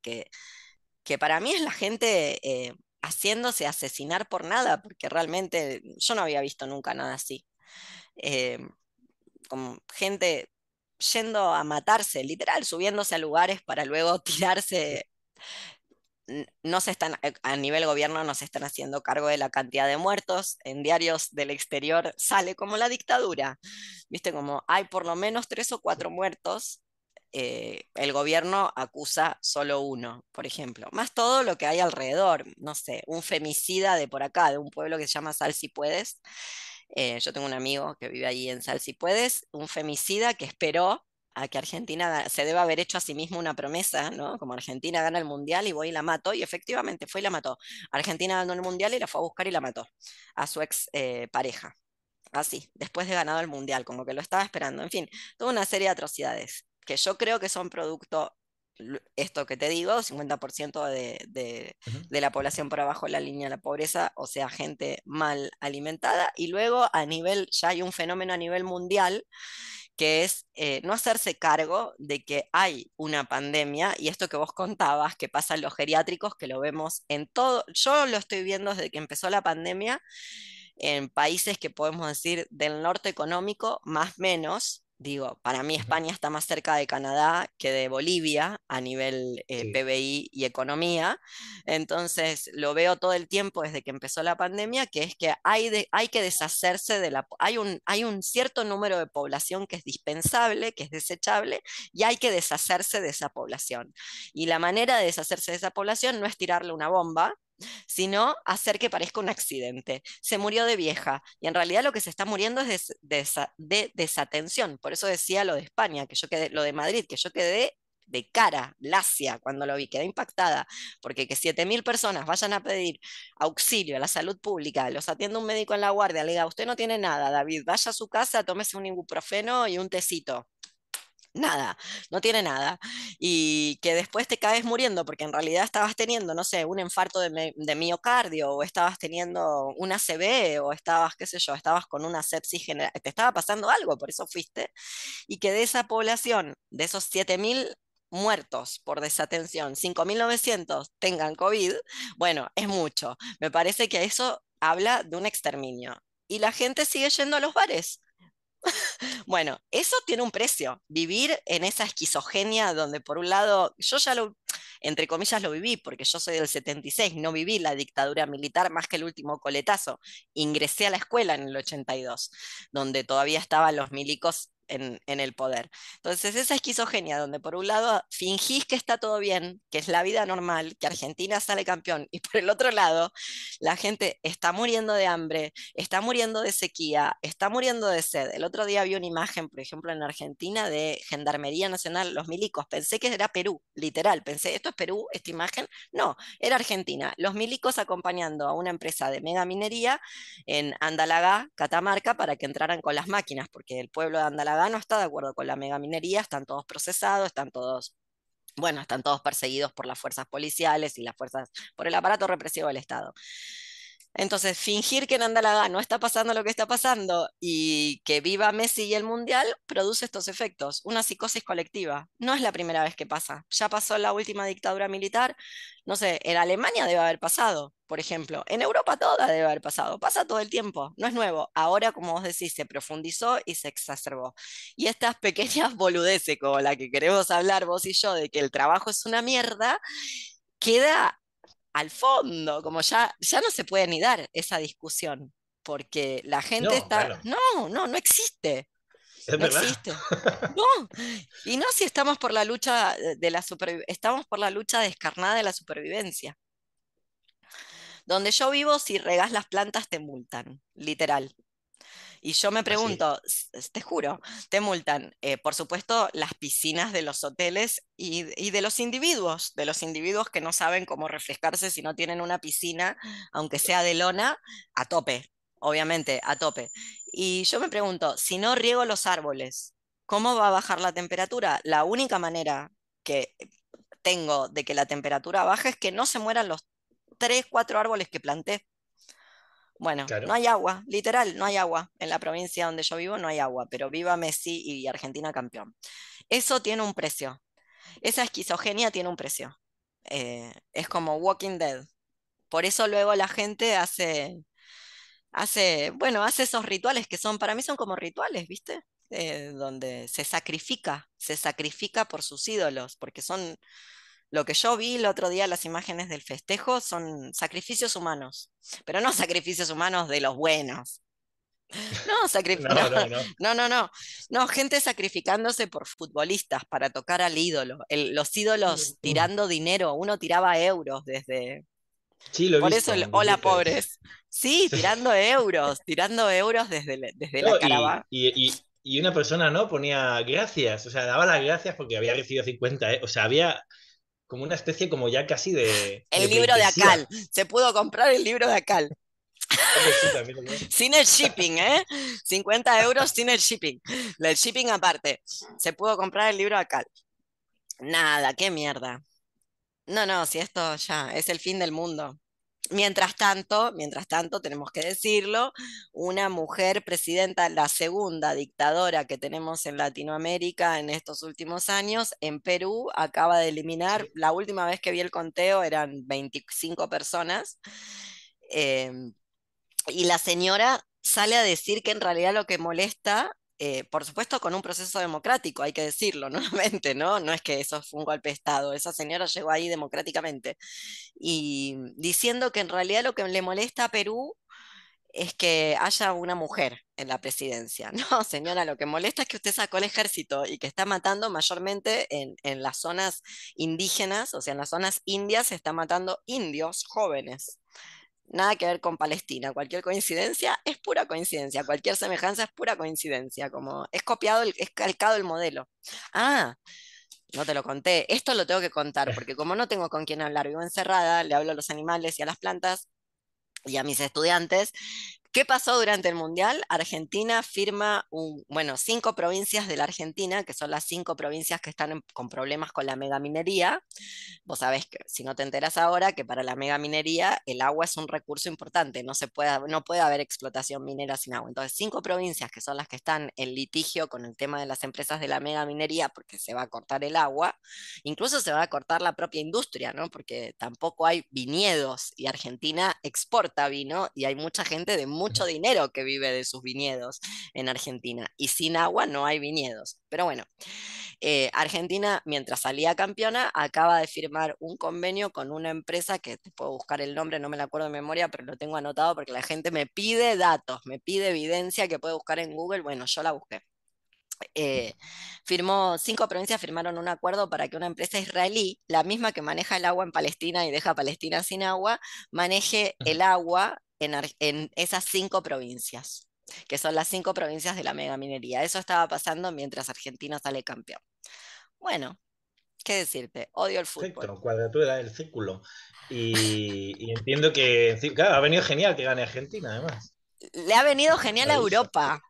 [SPEAKER 1] que, para mí es la gente eh, haciéndose asesinar por nada, porque realmente yo no había visto nunca nada así. Eh, como gente yendo a matarse, literal, subiéndose a lugares para luego tirarse. No se están, eh, a nivel gobierno no se están haciendo cargo de la cantidad de muertos. En diarios del exterior sale como la dictadura. Viste, como hay por lo menos tres o cuatro muertos eh, el gobierno acusa solo uno, por ejemplo, más todo lo que hay alrededor, no sé, un femicida de por acá, de un pueblo que se llama Sal si puedes. Eh, yo tengo un amigo que vive ahí en Sal si puedes, un femicida que esperó a que Argentina se debe haber hecho a sí mismo una promesa, ¿no? Como Argentina gana el mundial y voy y la mato, y efectivamente fue y la mató. Argentina ganó el mundial y la fue a buscar y la mató a su ex eh, pareja. Así, después de ganado el mundial, como que lo estaba esperando. En fin, toda una serie de atrocidades que yo creo que son producto, esto que te digo, 50% de, de, de, la población por abajo de la línea de la pobreza, o sea, gente mal alimentada. Y luego a nivel, ya hay un fenómeno a nivel mundial que es eh, no hacerse cargo de que hay una pandemia y esto que vos contabas, que pasa en los geriátricos, que lo vemos en todo, yo lo estoy viendo desde que empezó la pandemia en países que podemos decir del norte económico, más menos, Digo, para mí España está más cerca de Canadá que de Bolivia a nivel eh, PBI y economía. Entonces, lo veo todo el tiempo desde que empezó la pandemia, que es que hay, hay que deshacerse de la... Hay un, hay un cierto número de población que es dispensable, que es desechable, y hay que deshacerse de esa población. Y la manera de deshacerse de esa población no es tirarle una bomba, sino hacer que parezca un accidente. Se murió de vieja y en realidad lo que se está muriendo es de, desatención. Por eso decía lo de España, que yo quedé, lo de Madrid, que yo quedé de cara, lacia, cuando lo vi, quedé impactada, porque que 7.000 personas vayan a pedir auxilio a la salud pública, los atiende un médico en la guardia, le diga, usted no tiene nada, David, vaya a su casa, tómese un ibuprofeno y un tecito nada, no tiene nada. Y que después te caes muriendo porque en realidad estabas teniendo, no sé, un infarto de, miocardio o estabas teniendo una ACV o estabas, qué sé yo, estabas con una sepsis general, te estaba pasando algo, por eso fuiste. Y que de esa población, de esos 7000 muertos por desatención, 5.900 tengan COVID, bueno, es mucho. Me parece que eso habla de un exterminio. Y la gente sigue yendo a los bares bueno, eso tiene un precio. Vivir en esa esquizogenia donde por un lado, yo ya lo, entre comillas, lo viví, porque yo soy del 76, no viví la dictadura militar más que el último coletazo. Ingresé a la escuela en el 82, donde todavía estaban los milicos en, el poder. Entonces, esa esquizogenia donde por un lado fingís que está todo bien, que es la vida normal, que Argentina sale campeón, y por el otro lado, la gente está muriendo de hambre, está muriendo de sequía, está muriendo de sed. El otro día vi una imagen, por ejemplo, en Argentina de Gendarmería Nacional, los milicos. Pensé que era Perú, literal. Pensé, ¿esto es Perú, esta imagen? No, era Argentina. Los milicos acompañando a una empresa de mega minería en Andalagá, Catamarca, para que entraran con las máquinas, porque el pueblo de Andalagá no está de acuerdo con la megaminería, están todos procesados, están todos, bueno, están todos perseguidos por las fuerzas policiales y las fuerzas, por el aparato represivo del Estado. Entonces, fingir que en Andalagá no está pasando lo que está pasando y que viva Messi y el Mundial produce estos efectos, una psicosis colectiva. No es la primera vez que pasa. Ya pasó la última dictadura militar, no sé, en Alemania debe haber pasado, por ejemplo. En Europa toda debe haber pasado. Pasa todo el tiempo, no es nuevo. Ahora, como vos decís, se profundizó y se exacerbó. Y estas pequeñas boludeces como la que queremos hablar vos y yo de que el trabajo es una mierda, queda al fondo, como ya, ya no se puede ni dar esa discusión, porque la gente está... No, no, no existe. no existe. No. Y no si estamos por la lucha de la estamos por la lucha descarnada de la supervivencia. Donde yo vivo, si regas las plantas te multan, literal. Y yo me pregunto, te juro, te multan, eh, por supuesto, las piscinas de los hoteles y, de los individuos, de los individuos que no saben cómo refrescarse si no tienen una piscina, aunque sea de lona, a tope, obviamente, a tope. Y yo me pregunto, si no riego los árboles, ¿cómo va a bajar la temperatura? La única manera que tengo de que la temperatura baje es que no se mueran los tres, cuatro árboles que planté. Bueno, no hay agua, literal, no hay agua. En la provincia donde yo vivo no hay agua, pero viva Messi y Argentina campeón. Eso tiene un precio. Esa esquizogenia tiene un precio. Eh, es como Walking Dead. Por eso luego la gente hace, hace, bueno, hace esos rituales que son, para mí son como rituales, ¿viste? Eh, donde se sacrifica, se sacrifica por sus ídolos, porque son, lo que yo vi el otro día, las imágenes del festejo, son sacrificios humanos, pero no sacrificios humanos de los buenos, No, no, no, no, no, gente sacrificándose por futbolistas para tocar al ídolo, los ídolos tirando dinero, uno tiraba euros desde...
[SPEAKER 2] Sí, lo
[SPEAKER 1] Por eso el hola pobres. Sí, tirando euros, tirando euros desde, desde la caravana.
[SPEAKER 2] Y, y, una persona, ¿no? Ponía gracias, o sea, daba las gracias porque había recibido 50, o sea, había como una especie como ya casi de...
[SPEAKER 1] El libro de Acal, se pudo comprar el libro de Acal. sin el shipping, ¿eh? 50 euros sin el shipping. El shipping aparte. Se pudo comprar el libro acá. Nada, qué mierda. No, no, si esto ya es el fin del mundo. Mientras tanto, mientras tanto, tenemos que decirlo, una mujer presidenta, la segunda dictadora que tenemos en Latinoamérica en estos últimos años, en Perú, acaba de eliminar, la última vez que vi el conteo eran 25 personas. Eh, y la señora sale a decir que en realidad lo que molesta, eh, por supuesto con un proceso democrático, hay que decirlo nuevamente, ¿no? No es que eso fue un golpe de Estado, esa señora llegó ahí democráticamente. Y diciendo que en realidad lo que le molesta a Perú es que haya una mujer en la presidencia. No, señora, lo que molesta es que usted sacó el ejército y que está matando mayormente en, en las zonas indígenas, o sea, en las zonas indias se está matando indios jóvenes nada que ver con Palestina. Cualquier coincidencia es pura coincidencia, cualquier semejanza es pura coincidencia, como es copiado, es calcado el modelo. Ah, no te lo conté, esto lo tengo que contar, porque como no tengo con quién hablar, vivo encerrada, le hablo a los animales y a las plantas y a mis estudiantes, ¿Qué pasó durante el Mundial? Argentina firma, un, bueno, cinco provincias de la Argentina, que son las cinco provincias que están con problemas con la megaminería. Vos sabés que, si no te enteras ahora, que para la megaminería el agua es un recurso importante, no, se puede, no puede haber explotación minera sin agua. Entonces, cinco provincias que son las que están en litigio con el tema de las empresas de la megaminería, porque se va a cortar el agua, incluso se va a cortar la propia industria, ¿no? Porque tampoco hay viñedos y Argentina exporta vino y hay mucha gente de mucho dinero que vive de sus viñedos en Argentina. Y sin agua no hay viñedos. Pero bueno, eh, Argentina, mientras salía campeona, acaba de firmar un convenio con una empresa que te puedo buscar el nombre, no me la acuerdo de memoria, pero lo tengo anotado porque la gente me pide datos, me pide evidencia que puede buscar en Google. Bueno, yo la busqué. Eh, firmó, cinco provincias firmaron un acuerdo para que una empresa israelí, la misma que maneja el agua en Palestina y deja a Palestina sin agua, maneje el agua en, esas cinco provincias, que son las cinco provincias de la megaminería. Eso estaba pasando mientras Argentina sale campeón. Bueno, ¿qué decirte? Odio el fútbol.
[SPEAKER 2] Perfecto, cuadratura del círculo. Y, entiendo que, claro, ha venido genial que gane Argentina, además.
[SPEAKER 1] Le ha venido genial a Europa.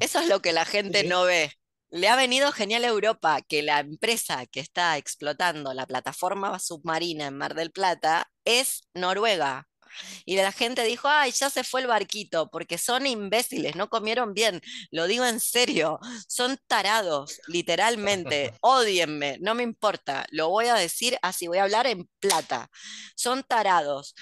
[SPEAKER 1] Eso es lo que la gente no ve. Le ha venido genial a Europa que la empresa que está explotando la plataforma submarina en Mar del Plata es Noruega. Y la gente dijo, ay, ya se fue el barquito, porque son imbéciles, no comieron bien. Lo digo en serio, son tarados, literalmente. Odienme, no me importa. Lo voy a decir así, voy a hablar en plata. Son tarados.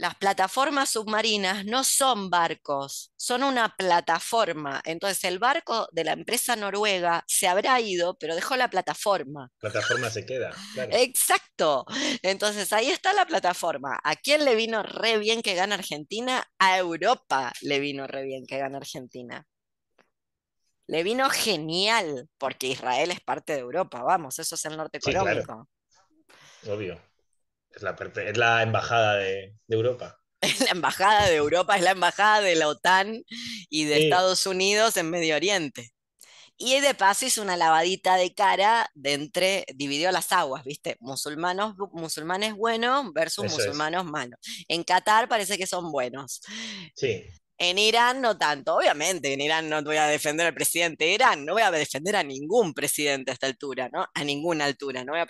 [SPEAKER 1] Las plataformas submarinas no son barcos, son una plataforma. Entonces el barco de la empresa noruega se habrá ido, pero dejó la plataforma.
[SPEAKER 2] La plataforma se queda.
[SPEAKER 1] Exacto. Entonces ahí está la plataforma. ¿A quién le vino re bien que gana Argentina? A Europa le vino re bien que gana Argentina. Le vino genial, porque Israel es parte de Europa, vamos, eso es el norte económico.
[SPEAKER 2] Obvio. Es la, es la embajada de, Europa.
[SPEAKER 1] Es la embajada de Europa, es la embajada de la OTAN y de Estados Unidos en Medio Oriente. Y de paso hizo una lavadita de cara de entre, dividió las aguas, ¿viste? Musulmanos, musulmanes buenos versus musulmanos malos. En Qatar parece que son buenos.
[SPEAKER 2] Sí.
[SPEAKER 1] En Irán no tanto, obviamente, en Irán no voy a defender al presidente de Irán, no voy a defender a ningún presidente a esta altura, ¿no? A ninguna altura, no voy a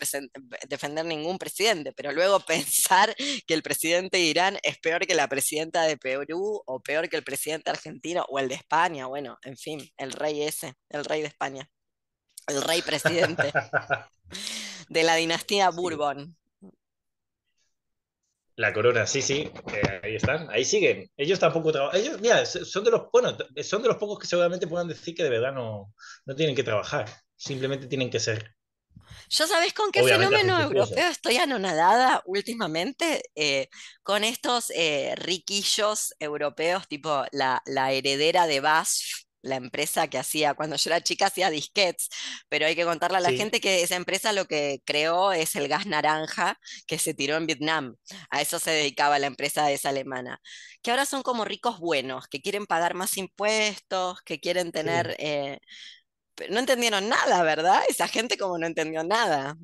[SPEAKER 1] defender ningún presidente, pero luego pensar que el presidente de Irán es peor que la presidenta de Perú o peor que el presidente argentino o el de España, bueno, en fin, el rey ese, el rey de España, el rey presidente de la dinastía Bourbon.
[SPEAKER 2] La corona, sí, sí, eh, ahí están, ahí siguen. Ellos tampoco trabajan. Ellos, mira, son de los, bueno, son de los pocos que seguramente puedan decir que de verdad no, no tienen que trabajar, simplemente tienen que ser.
[SPEAKER 1] Yo sabés con qué fenómeno europeo estoy anonadada últimamente eh, con estos eh, riquillos europeos, tipo la, la heredera de BASF, la empresa que hacía, cuando yo era chica hacía disquets, pero hay que contarle a la gente que esa empresa lo que creó es el gas naranja que se tiró en Vietnam. A eso se dedicaba la empresa esa alemana. Que ahora son como ricos buenos, que quieren pagar más impuestos, que quieren tener... Eh, no entendieron nada, ¿verdad? Esa gente como no entendió nada.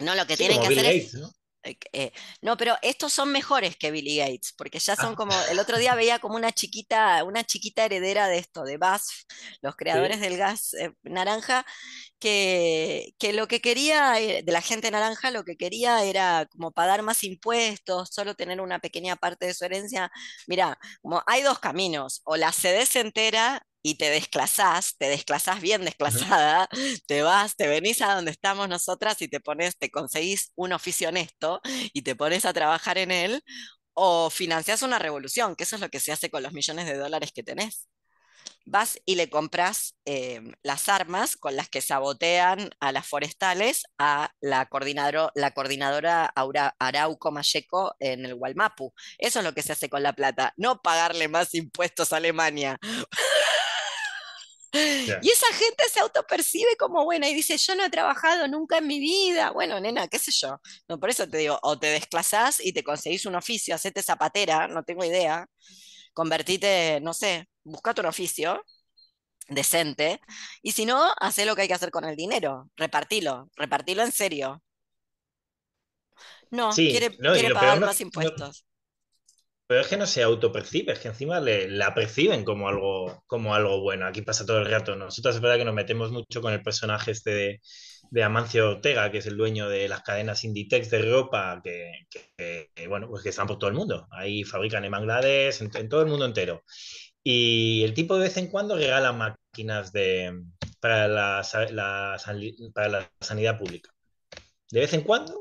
[SPEAKER 1] No, lo que tienen que hacer es... eh, no, pero estos son mejores que Billy Gates, porque ya son ah. como, el otro día veía como una chiquita, una chiquita heredera de esto, de BASF, los creadores del gas eh, naranja, que, que, lo que quería, de la gente naranja, lo que quería era como pagar más impuestos, solo tener una pequeña parte de su herencia. Mira, como hay dos caminos, o la cedes entera y te desclasás, te desclasás bien desclasada, te vas, te venís a donde estamos nosotras y te pones, te conseguís un oficio honesto y te pones a trabajar en él, o financias una revolución, que eso es lo que se hace con los millones de dólares que tenés. Vas y le compras em, las armas con las que sabotean a las forestales a la, coordinadora, la coordinadora Arauco Mayeco en el Gualmapu. Eso es lo que se hace con la plata, no pagarle más impuestos a Alemania. Y esa gente se autopercibe como buena y dice, yo no he trabajado nunca en mi vida. Bueno, nena, qué sé yo. No, por eso te digo, o te desclasás y te conseguís un oficio, hacete zapatera, no tengo idea. Convertite, no sé, buscate un oficio decente. Y si no, hacé lo que hay que hacer con el dinero. Repartilo, repartilo en serio. No, quiere, pagar más impuestos.
[SPEAKER 2] Pero es que no se autopercibe, es que encima le, la perciben como algo, como algo bueno. Aquí pasa todo el rato. Nosotros es verdad que nos metemos mucho con el personaje este de, Amancio Ortega, que es el dueño de las cadenas Inditex de ropa, que, bueno, pues que están por todo el mundo. Ahí fabrican en Bangladesh, en, todo el mundo entero. Y el tipo de vez en cuando regala máquinas de, para, la, para la sanidad pública. De vez en cuando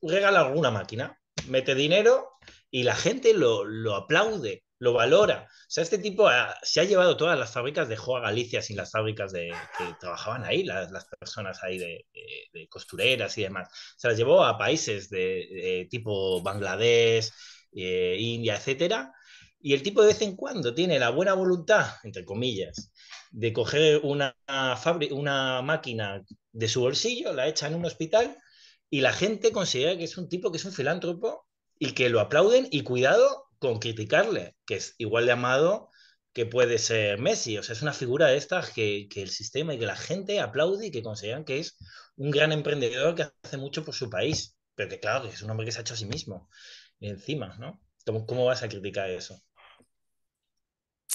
[SPEAKER 2] regala alguna máquina, mete dinero y la gente lo, aplaude, lo valora. O sea, este tipo se ha llevado todas las fábricas, dejó a Galicia sin las fábricas de, que trabajaban ahí, las, personas ahí de, costureras y demás. Se las llevó a países de, tipo Bangladesh, eh, India, etcétera. Y el tipo de vez en cuando tiene la buena voluntad, entre comillas, de coger una, una máquina de su bolsillo, la echa en un hospital y la gente considera que es un tipo que es un filántropo y que lo aplauden y cuidado con criticarle, que es igual de amado que puede ser Messi. O sea, es una figura de estas que, el sistema y que la gente aplaude y que consideran que es un gran emprendedor que hace mucho por su país. Pero que claro, que es un hombre que se ha hecho a sí mismo. encima, ¿no? ¿Cómo, vas a criticar eso?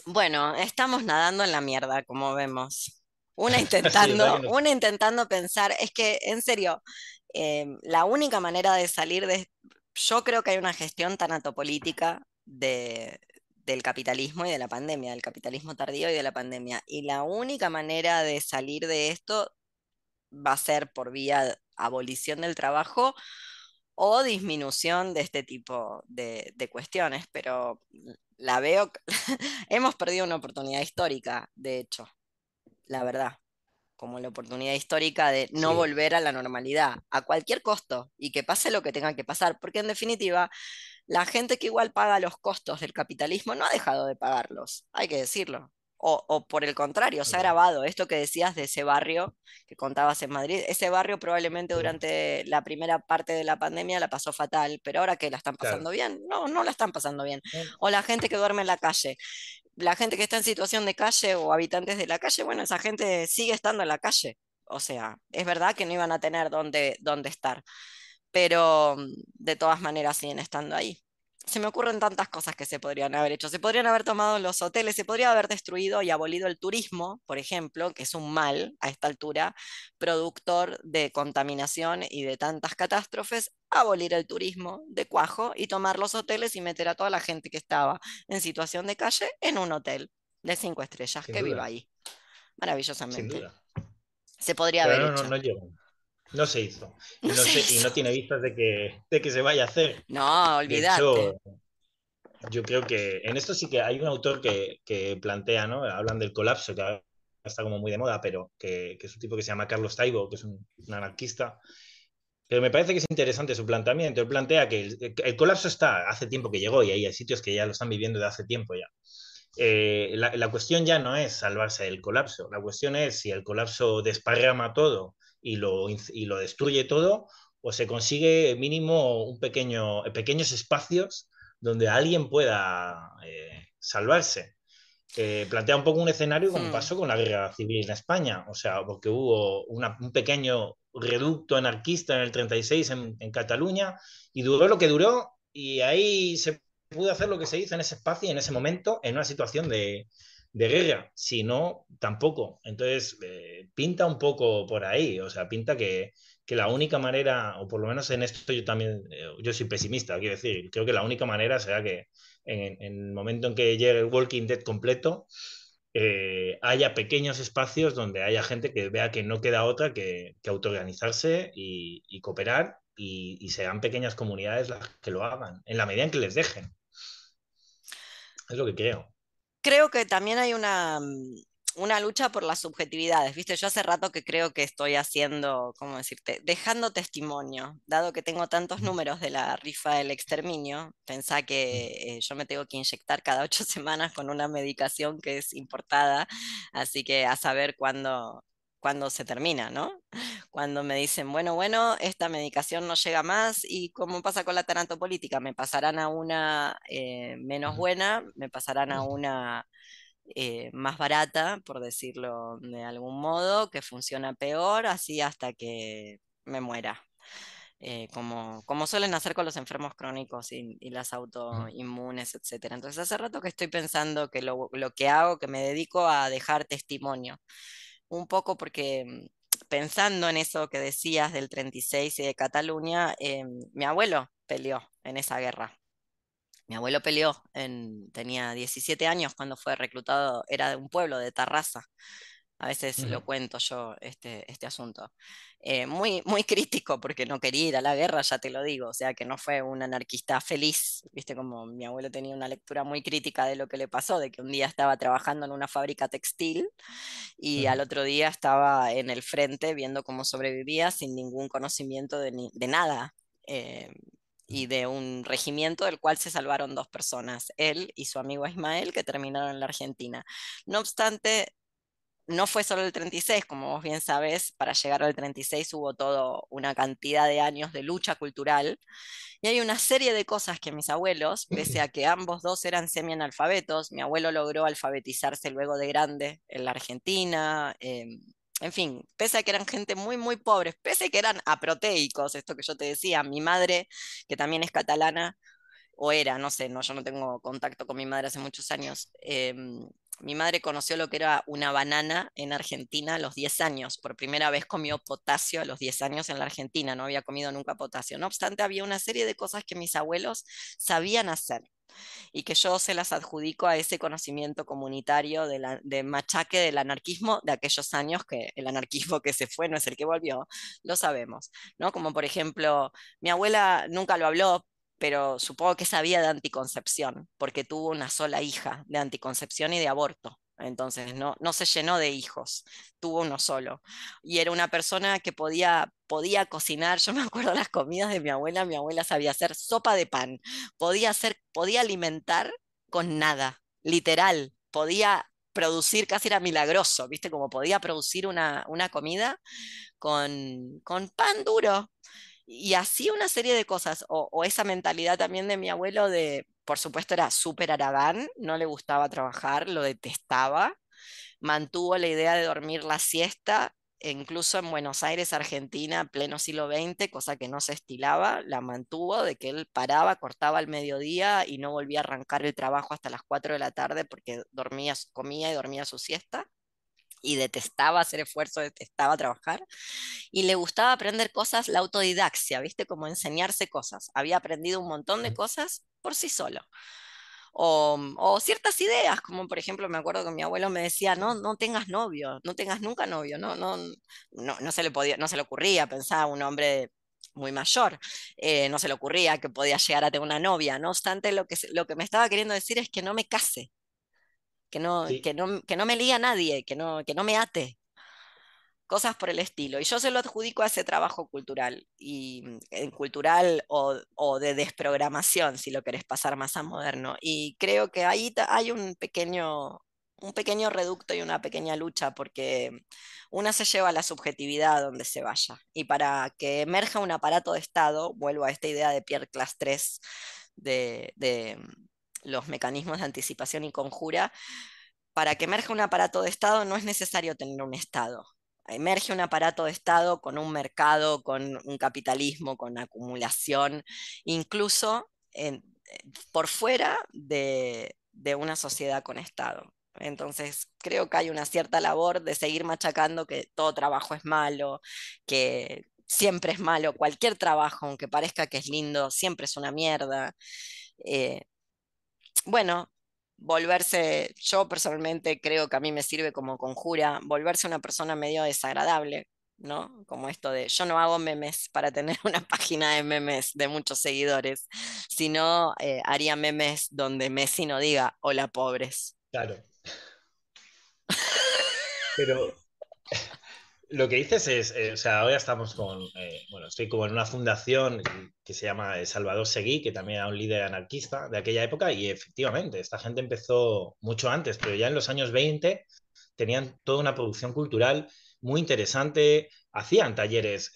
[SPEAKER 1] Bueno, estamos nadando en la mierda, como vemos. Una intentando, una intentando pensar, es que en serio, eh, la única manera de salir de, yo creo que hay una gestión tanatopolítica de, del capitalismo y de la pandemia, del capitalismo tardío y de la pandemia. Y la única manera de salir de esto va a ser por vía abolición del trabajo o disminución de este tipo de, de cuestiones, pero la veo, hemos perdido una oportunidad histórica, de hecho, la verdad como la oportunidad histórica de no volver a la normalidad, a cualquier costo, y que pase lo que tenga que pasar, porque en definitiva, la gente que igual paga los costos del capitalismo no ha dejado de pagarlos, hay que decirlo. O, por el contrario, se ha grabado esto que decías de ese barrio que contabas en Madrid. Ese barrio probablemente durante la primera parte de la pandemia la pasó fatal, pero ahora que la están pasando bien, no, no la están pasando bien. O la gente que duerme en la calle la gente que está en situación de calle o habitantes de la calle, bueno, esa gente sigue estando en la calle. O sea, es verdad que no iban a tener dónde, dónde estar, pero mm, de todas maneras siguen estando ahí se me ocurren tantas cosas que se podrían haber hecho. Se podrían haber tomado los hoteles, se podría haber destruido y abolido el turismo, por ejemplo, que es un mal a esta altura, productor de contaminación y de tantas catástrofes, abolir el turismo de cuajo y tomar los hoteles y meter a toda la gente que estaba en situación de calle en un hotel de cinco estrellas que viva ahí. Maravillosamente. Se podría haber hecho.
[SPEAKER 2] No se hizo. Y no, tiene vistas de que, de que se vaya a hacer.
[SPEAKER 1] No, olvídate.
[SPEAKER 2] yo creo que en esto sí que hay un autor que, plantea, ¿no? Hablan del colapso, que está como muy de moda, pero que, es un tipo que se llama Carlos Taibo, que es un, anarquista. Pero me parece que es interesante su planteamiento. Él plantea que el, colapso está, hace tiempo que llegó y hay sitios que ya lo están viviendo de hace tiempo ya. Eh, la, cuestión ya no es salvarse del colapso, la cuestión es si el colapso desparrama todo y lo, y lo destruye todo o se consigue mínimo un pequeño, pequeños espacios donde alguien pueda eh, salvarse. Eh, plantea un poco un escenario como hmm. pasó con la guerra civil en España, o sea, porque hubo un pequeño reducto anarquista en el 36 en, en, Cataluña y duró lo que duró y ahí se pudo hacer lo que se hizo en ese espacio y en ese momento en una situación de, de guerra, si no, tampoco. Entonces, eh, pinta un poco por ahí, o sea, pinta que, que, la única manera, o por lo menos en esto yo también, eh, yo soy pesimista, quiero decir, creo que la única manera será que en, el momento en que llegue el Walking Dead completo, eh, haya pequeños espacios donde haya gente que vea que no queda otra que, que autoorganizarse y, cooperar y, y, sean pequeñas comunidades las que lo hagan, en la medida en que les dejen. Es lo que creo.
[SPEAKER 1] Creo que también hay una, mm, una lucha por las subjetividades, ¿viste? Yo hace rato que creo que estoy haciendo, ¿cómo decirte? Dejando testimonio, dado que tengo tantos números de la rifa del exterminio, pensá que eh, yo me tengo que inyectar cada ocho semanas con una medicación que es importada, así que a saber cuándo, cuando se termina, ¿no? Cuando me dicen, bueno, bueno, esta medicación no llega más y cómo pasa con la tanatopolítica, me pasarán a una eh, menos buena, me pasarán a una eh, más barata, por decirlo de algún modo, que funciona peor, así hasta que me muera. Eh, como, como suelen hacer con los enfermos crónicos y, las autoinmunes, etc. Entonces hace rato que estoy pensando que lo, lo que hago, que me dedico a dejar testimonio un poco porque mm, pensando en eso que decías del 36 y de Cataluña, em, mi abuelo peleó en esa guerra. Mi abuelo peleó, en, tenía 17 años cuando fue reclutado, era de un pueblo de Tarrasa, a veces lo cuento yo, este, este asunto. Eh, muy, muy crítico porque no quería ir a la guerra, ya te lo digo, o sea que no fue un anarquista feliz, viste como mi abuelo tenía una lectura muy crítica de lo que le pasó, de que un día estaba trabajando en una fábrica textil y al otro día estaba en el frente viendo cómo sobrevivía sin ningún conocimiento de, de nada. Eh, y de un regimiento del cual se salvaron dos personas, él y su amigo Ismael, que terminaron en la Argentina. No obstante, no fue solo el 36, como vos bien sabes, para llegar al 36 hubo toda una cantidad de años de lucha cultural y hay una serie de cosas que mis abuelos, pese a que ambos dos eran semi-analfabetos, mi abuelo logró alfabetizarse luego de grande en la Argentina, em, en fin, pese a que eran gente muy, muy pobre, pese a que eran aproteicos, esto que yo te decía, mi madre, que también es catalana, o era, no sé, no, yo no tengo contacto con mi madre hace muchos años, em, mi madre conoció lo que era una banana en Argentina a los 10 años. Por primera vez comió potasio a los 10 años en la Argentina. No había comido nunca potasio. No obstante, había una serie de cosas que mis abuelos sabían hacer y que yo se las adjudico a ese conocimiento comunitario de, machaque del anarquismo de aquellos años, que el anarquismo que se fue no es el que volvió, lo sabemos, ¿no? Como por ejemplo, mi abuela nunca lo habló, pero supongo que sabía de anticoncepción, porque tuvo una sola hija de anticoncepción y de aborto. Entonces no, no se llenó de hijos, tuvo uno solo. Y era una persona que podía, podía cocinar. Yo me acuerdo las comidas de mi abuela, mi abuela sabía hacer sopa de pan, podía, hacer, podía alimentar con nada, literal, podía producir, casi era milagroso, ¿viste? Como podía producir una, una comida con, con pan duro, y así una serie de cosas, o, esa mentalidad también de mi abuelo de, por supuesto era súper aragán, no le gustaba trabajar, lo detestaba, mantuvo la idea de dormir la siesta, e incluso en Buenos Aires, Argentina, pleno siglo XX, cosa que no se estilaba, la mantuvo de que él paraba, cortaba al mediodía y no volvía a arrancar el trabajo hasta las 4 de la tarde porque dormía, comía y dormía su siesta y detestaba hacer esfuerzo, detestaba trabajar, y le gustaba aprender cosas, la autodidaxia, ¿viste? Como enseñarse cosas. Había aprendido un montón de cosas por sí solo. O, o, ciertas ideas, como por ejemplo me acuerdo que mi abuelo me decía, no, no tengas novio, no tengas nunca novio, no, no, no, no se le podía, no se le ocurría, pensaba un hombre muy mayor, eh, no se le ocurría que podía llegar a tener una novia, no obstante lo que, lo que me estaba queriendo decir es que no me case, que no, que no, que no me liga a nadie, que no, que no me ate cosas por el estilo. Y yo se lo adjudico a ese trabajo cultural, y en cultural o, o, de desprogramación, si lo querés pasar más a moderno. Y creo que ahí hay un pequeño, un pequeño reducto y una pequeña lucha, porque una se lleva la subjetividad donde se vaya. Y para que emerja un aparato de Estado, vuelvo a esta idea de Pierre Class 3 de, de los mecanismos de anticipación y conjura, para que emerja un aparato de Estado no es necesario tener un Estado emerge un aparato de Estado con un mercado, con un capitalismo, con acumulación, incluso por fuera de, una sociedad con Estado. Entonces, creo que hay una cierta labor de seguir machacando que todo trabajo es malo, que siempre es malo, cualquier trabajo, aunque parezca que es lindo, siempre es una mierda. Eh, bueno, volverse, yo personalmente creo que a mí me sirve como conjura, volverse una persona medio desagradable, ¿no? Como esto de, yo no hago memes para tener una página de memes de muchos seguidores, sino eh, haría memes donde Messi no diga, hola pobres.
[SPEAKER 2] Claro. Pero lo que dices es, eh, o sea, ahora estamos con, eh, bueno, estoy como en una fundación que se llama eh, Salvador Seguí, que también era un líder anarquista de aquella época, y efectivamente, esta gente empezó mucho antes, pero ya en los años 20 tenían toda una producción cultural muy interesante, hacían talleres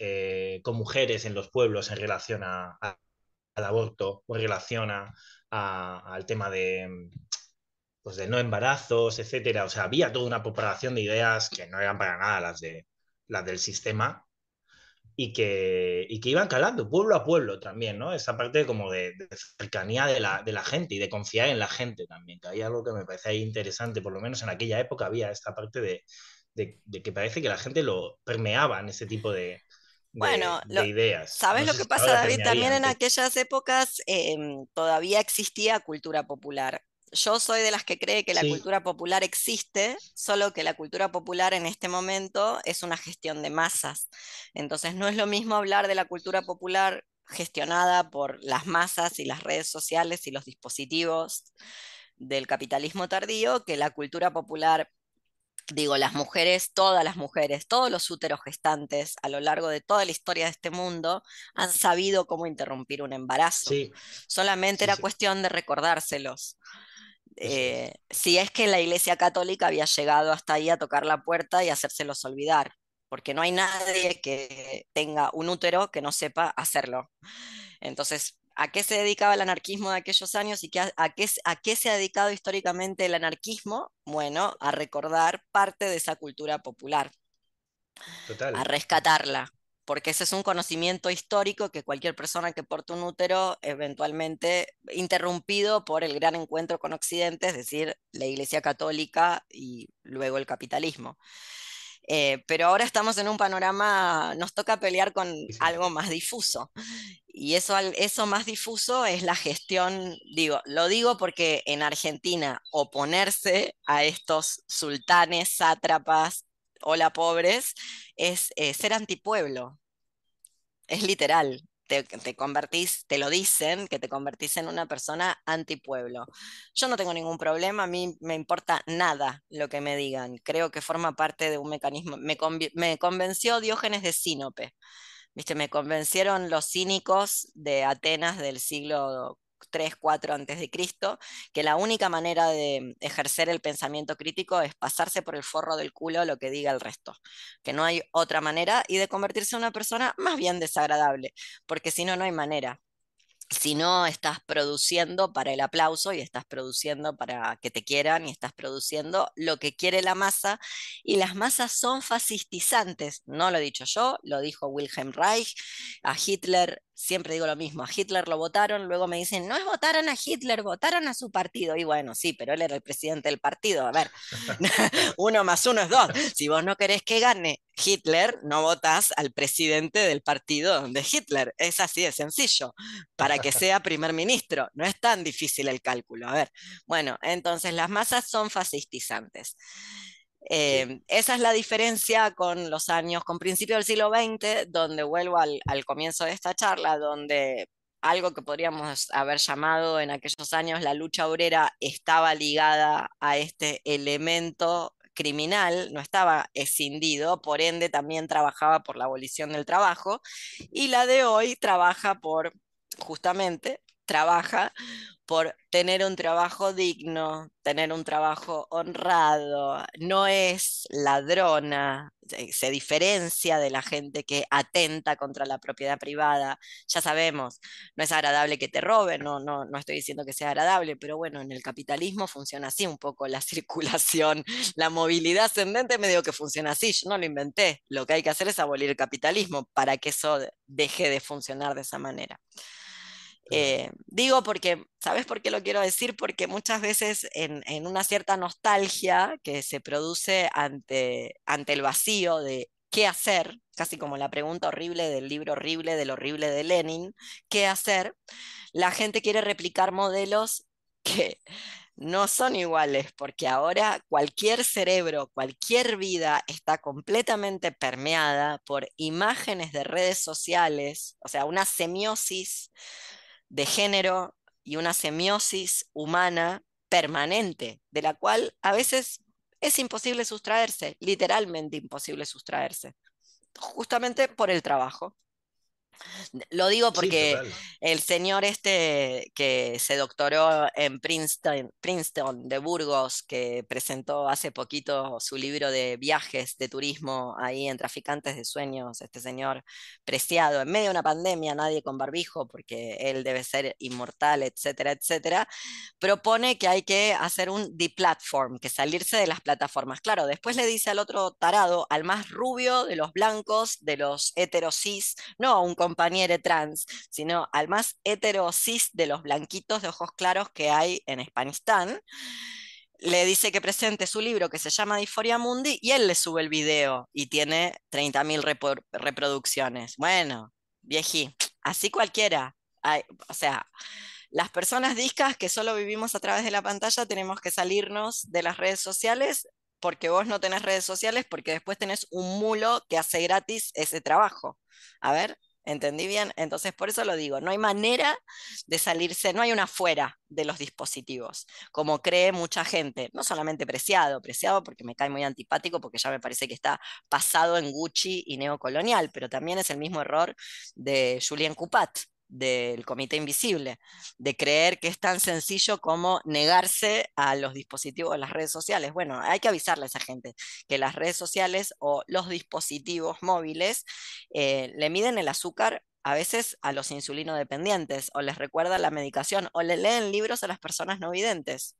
[SPEAKER 2] con mujeres en los pueblos en relación a, al aborto o en relación a, al tema de, pues de no embarazos, etcétera. O sea, había toda una propagación de ideas que no eran para nada las de las del sistema, y que, y que iban calando pueblo a pueblo también, ¿no? Esa parte como de, cercanía de la, de la, gente y de confiar en la gente también, que hay algo que me parece ahí interesante, por lo menos en aquella época había esta parte de, de que parece que la gente lo permeaba en ese tipo de, bueno, ideas.
[SPEAKER 1] ¿Sabes lo que pasa, David? También en aquellas épocas em, todavía existía cultura popular yo soy de las que cree que la cultura popular existe, solo que la cultura popular en este momento es una gestión de masas. Entonces no es lo mismo hablar de la cultura popular gestionada por las masas y las redes sociales y los dispositivos del capitalismo tardío que la cultura popular digo, las mujeres, todas las mujeres, todos los úteros gestantes a lo largo de toda la historia de este mundo han sabido cómo interrumpir un embarazo. Solamente era cuestión de recordárselos. Eh, si es que la Iglesia Católica había llegado hasta ahí a tocar la puerta y hacérselos olvidar, porque no hay nadie que tenga un útero que no sepa hacerlo. Entonces, ¿a qué se dedicaba el anarquismo de aquellos años y a, qué, a qué se ha dedicado históricamente el anarquismo? Bueno, a recordar parte de esa cultura popular, a rescatarla porque ese es un conocimiento histórico que cualquier persona que porte un útero, eventualmente interrumpido por el gran encuentro con Occidente, es decir, la Iglesia Católica y luego el capitalismo. Eh, pero ahora estamos en un panorama, nos toca pelear con algo más difuso. Y eso, eso más difuso es la gestión, digo, lo digo porque en Argentina oponerse a estos sultanes, sátrapas, hola pobres, es eh, ser antipueblo. Es literal. Te, convertís, te lo dicen, que te convertís en una persona antipueblo. Yo no tengo ningún problema, a mí me importa nada lo que me digan. Creo que forma parte de un mecanismo. Me, me convenció Diógenes de Sinope. ¿Viste? Me convencieron los cínicos de Atenas del siglo 3, 4 antes de Cristo, que la única manera de ejercer el pensamiento crítico es pasarse por el forro del culo lo que diga el resto, que no hay otra manera y de convertirse en una persona más bien desagradable, porque si no, no hay manera. Si no estás produciendo para el aplauso y estás produciendo para que te quieran y estás produciendo lo que quiere la masa y las masas son fascistizantes, no lo he dicho yo, lo dijo Wilhelm Reich, a Hitler siempre digo lo mismo, a Hitler lo votaron, luego me dicen, no es votaron a Hitler, votaron a su partido. Y bueno, sí, pero él era el presidente del partido. A ver, uno más uno es dos. Si vos no querés que gane Hitler, no votás al presidente del partido de Hitler. Es así de sencillo, para que sea primer ministro. No es tan difícil el cálculo. A ver, bueno, entonces las masas son fascistizantes. Em, esa es la diferencia con los años, con principios del siglo XX, donde vuelvo al, comienzo de esta charla, donde algo que podríamos haber llamado en aquellos años la lucha obrera estaba ligada a este elemento criminal, no estaba escindido, por ende también trabajaba por la abolición del trabajo, y la de hoy trabaja por, justamente, trabaja por tener un trabajo digno, tener un trabajo honrado, no es ladrona, se diferencia de la gente que atenta contra la propiedad privada. Ya sabemos, no es agradable que te roben, no, no, no estoy diciendo que sea agradable, pero bueno, en el capitalismo funciona así un poco la circulación, la movilidad ascendente medio que funciona así, yo no lo inventé, lo que hay que hacer es abolir el capitalismo para que eso deje de funcionar de esa manera. Eh, digo porque, ¿sabes por qué lo quiero decir? Porque muchas veces en, una cierta nostalgia que se produce ante, ante el vacío de qué hacer, casi como la pregunta horrible del libro horrible, del horrible de Lenin, ¿qué hacer? La gente quiere replicar modelos que no son iguales, porque ahora cualquier cerebro, cualquier vida está completamente permeada por imágenes de redes sociales, o sea, una semiosis de género y una semiosis humana permanente, de la cual a veces es imposible sustraerse, literalmente imposible sustraerse, justamente por el trabajo. Lo digo porque el señor este que se doctoró en Princeton, Princeton de Burgos, que presentó hace poquito su libro de viajes de turismo ahí en Traficantes de Sueños, este señor preciado, en medio de una pandemia, nadie con barbijo, porque él debe ser inmortal, etcétera, etcétera, propone que hay que hacer un deplatform, que salirse de las plataformas. Claro, después le dice al otro tarado, al más rubio de los blancos, de los heterosis, no a un compañero trans, sino al más heterosis de los blanquitos de ojos claros que hay en Hispanistán. Le dice que presente su libro que se llama Disforia Mundi y él le sube el video y tiene 30.000 reproducciones. Bueno, viejí, así cualquiera. o sea, las personas discas que solo vivimos a través de la pantalla tenemos que salirnos de las redes sociales porque vos no tenés redes sociales, porque después tenés un mulo que hace gratis ese trabajo. A ver, ¿Entendí bien? Entonces, por eso lo digo, no hay manera de salirse, no hay una fuera de los dispositivos, como cree mucha gente, no solamente preciado, preciado porque me cae muy antipático, porque ya me parece que está pasado en Gucci y neocolonial, pero también es el mismo error de Julien Coupat, del Comité Invisible, de creer que es tan sencillo como negarse a los dispositivos de las redes sociales. Bueno, hay que avisarle a esa gente que las redes sociales o los dispositivos móviles eh, le miden el azúcar a veces a los insulino dependientes o les recuerda la medicación o le leen libros a las personas no videntes.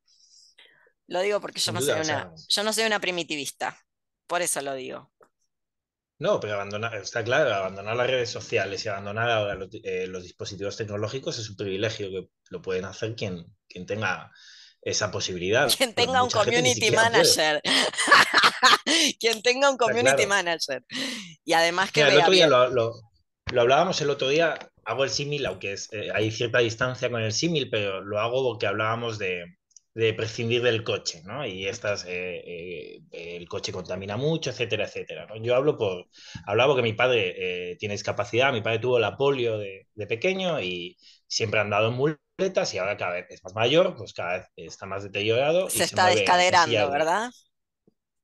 [SPEAKER 1] Lo digo porque yo no, soy una, yo no soy una primitivista, por eso lo digo.
[SPEAKER 2] No, pero abandonar, está claro, abandonar las redes sociales y abandonar ahora los, eh, dispositivos tecnológicos es un privilegio que lo pueden hacer quien, quien tenga esa posibilidad.
[SPEAKER 1] Quien tenga un community manager. quien tenga un community manager. Y además que...
[SPEAKER 2] el otro día lo, hablábamos el otro día, hago el símil, aunque eh, hay cierta distancia con el símil, pero lo hago porque hablábamos de, de prescindir del coche, ¿no? Y estas, eh, eh, el coche contamina mucho, etcétera, etcétera. ¿no? Yo hablo por, hablaba que mi padre eh, tiene discapacidad, mi padre tuvo la polio de, pequeño y siempre ha andado en muletas y ahora cada vez es más mayor, pues cada vez está más deteriorado.
[SPEAKER 1] Se está descaderando, ¿verdad?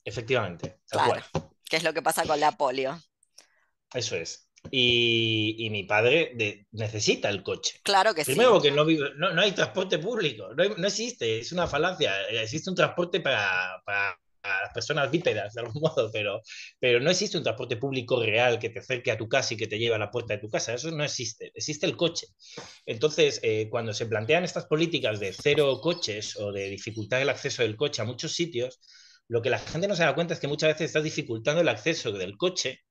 [SPEAKER 2] Efectivamente.
[SPEAKER 1] Claro. ¿Qué es lo que pasa con la polio?
[SPEAKER 2] Eso es. Y, mi padre necesita el coche.
[SPEAKER 1] Claro que
[SPEAKER 2] Primero sí. Primero porque no, no, hay transporte público, no, existe, es una falacia. Existe un transporte para, para, las personas bípedas, de algún modo, pero, pero no existe un transporte público real que te acerque a tu casa y que te lleve a la puerta de tu casa. Eso no existe, existe el coche. Entonces, eh, cuando se plantean estas políticas de cero coches o de dificultar el acceso del coche a muchos sitios, lo que la gente no se da cuenta es que muchas veces estás dificultando el acceso del coche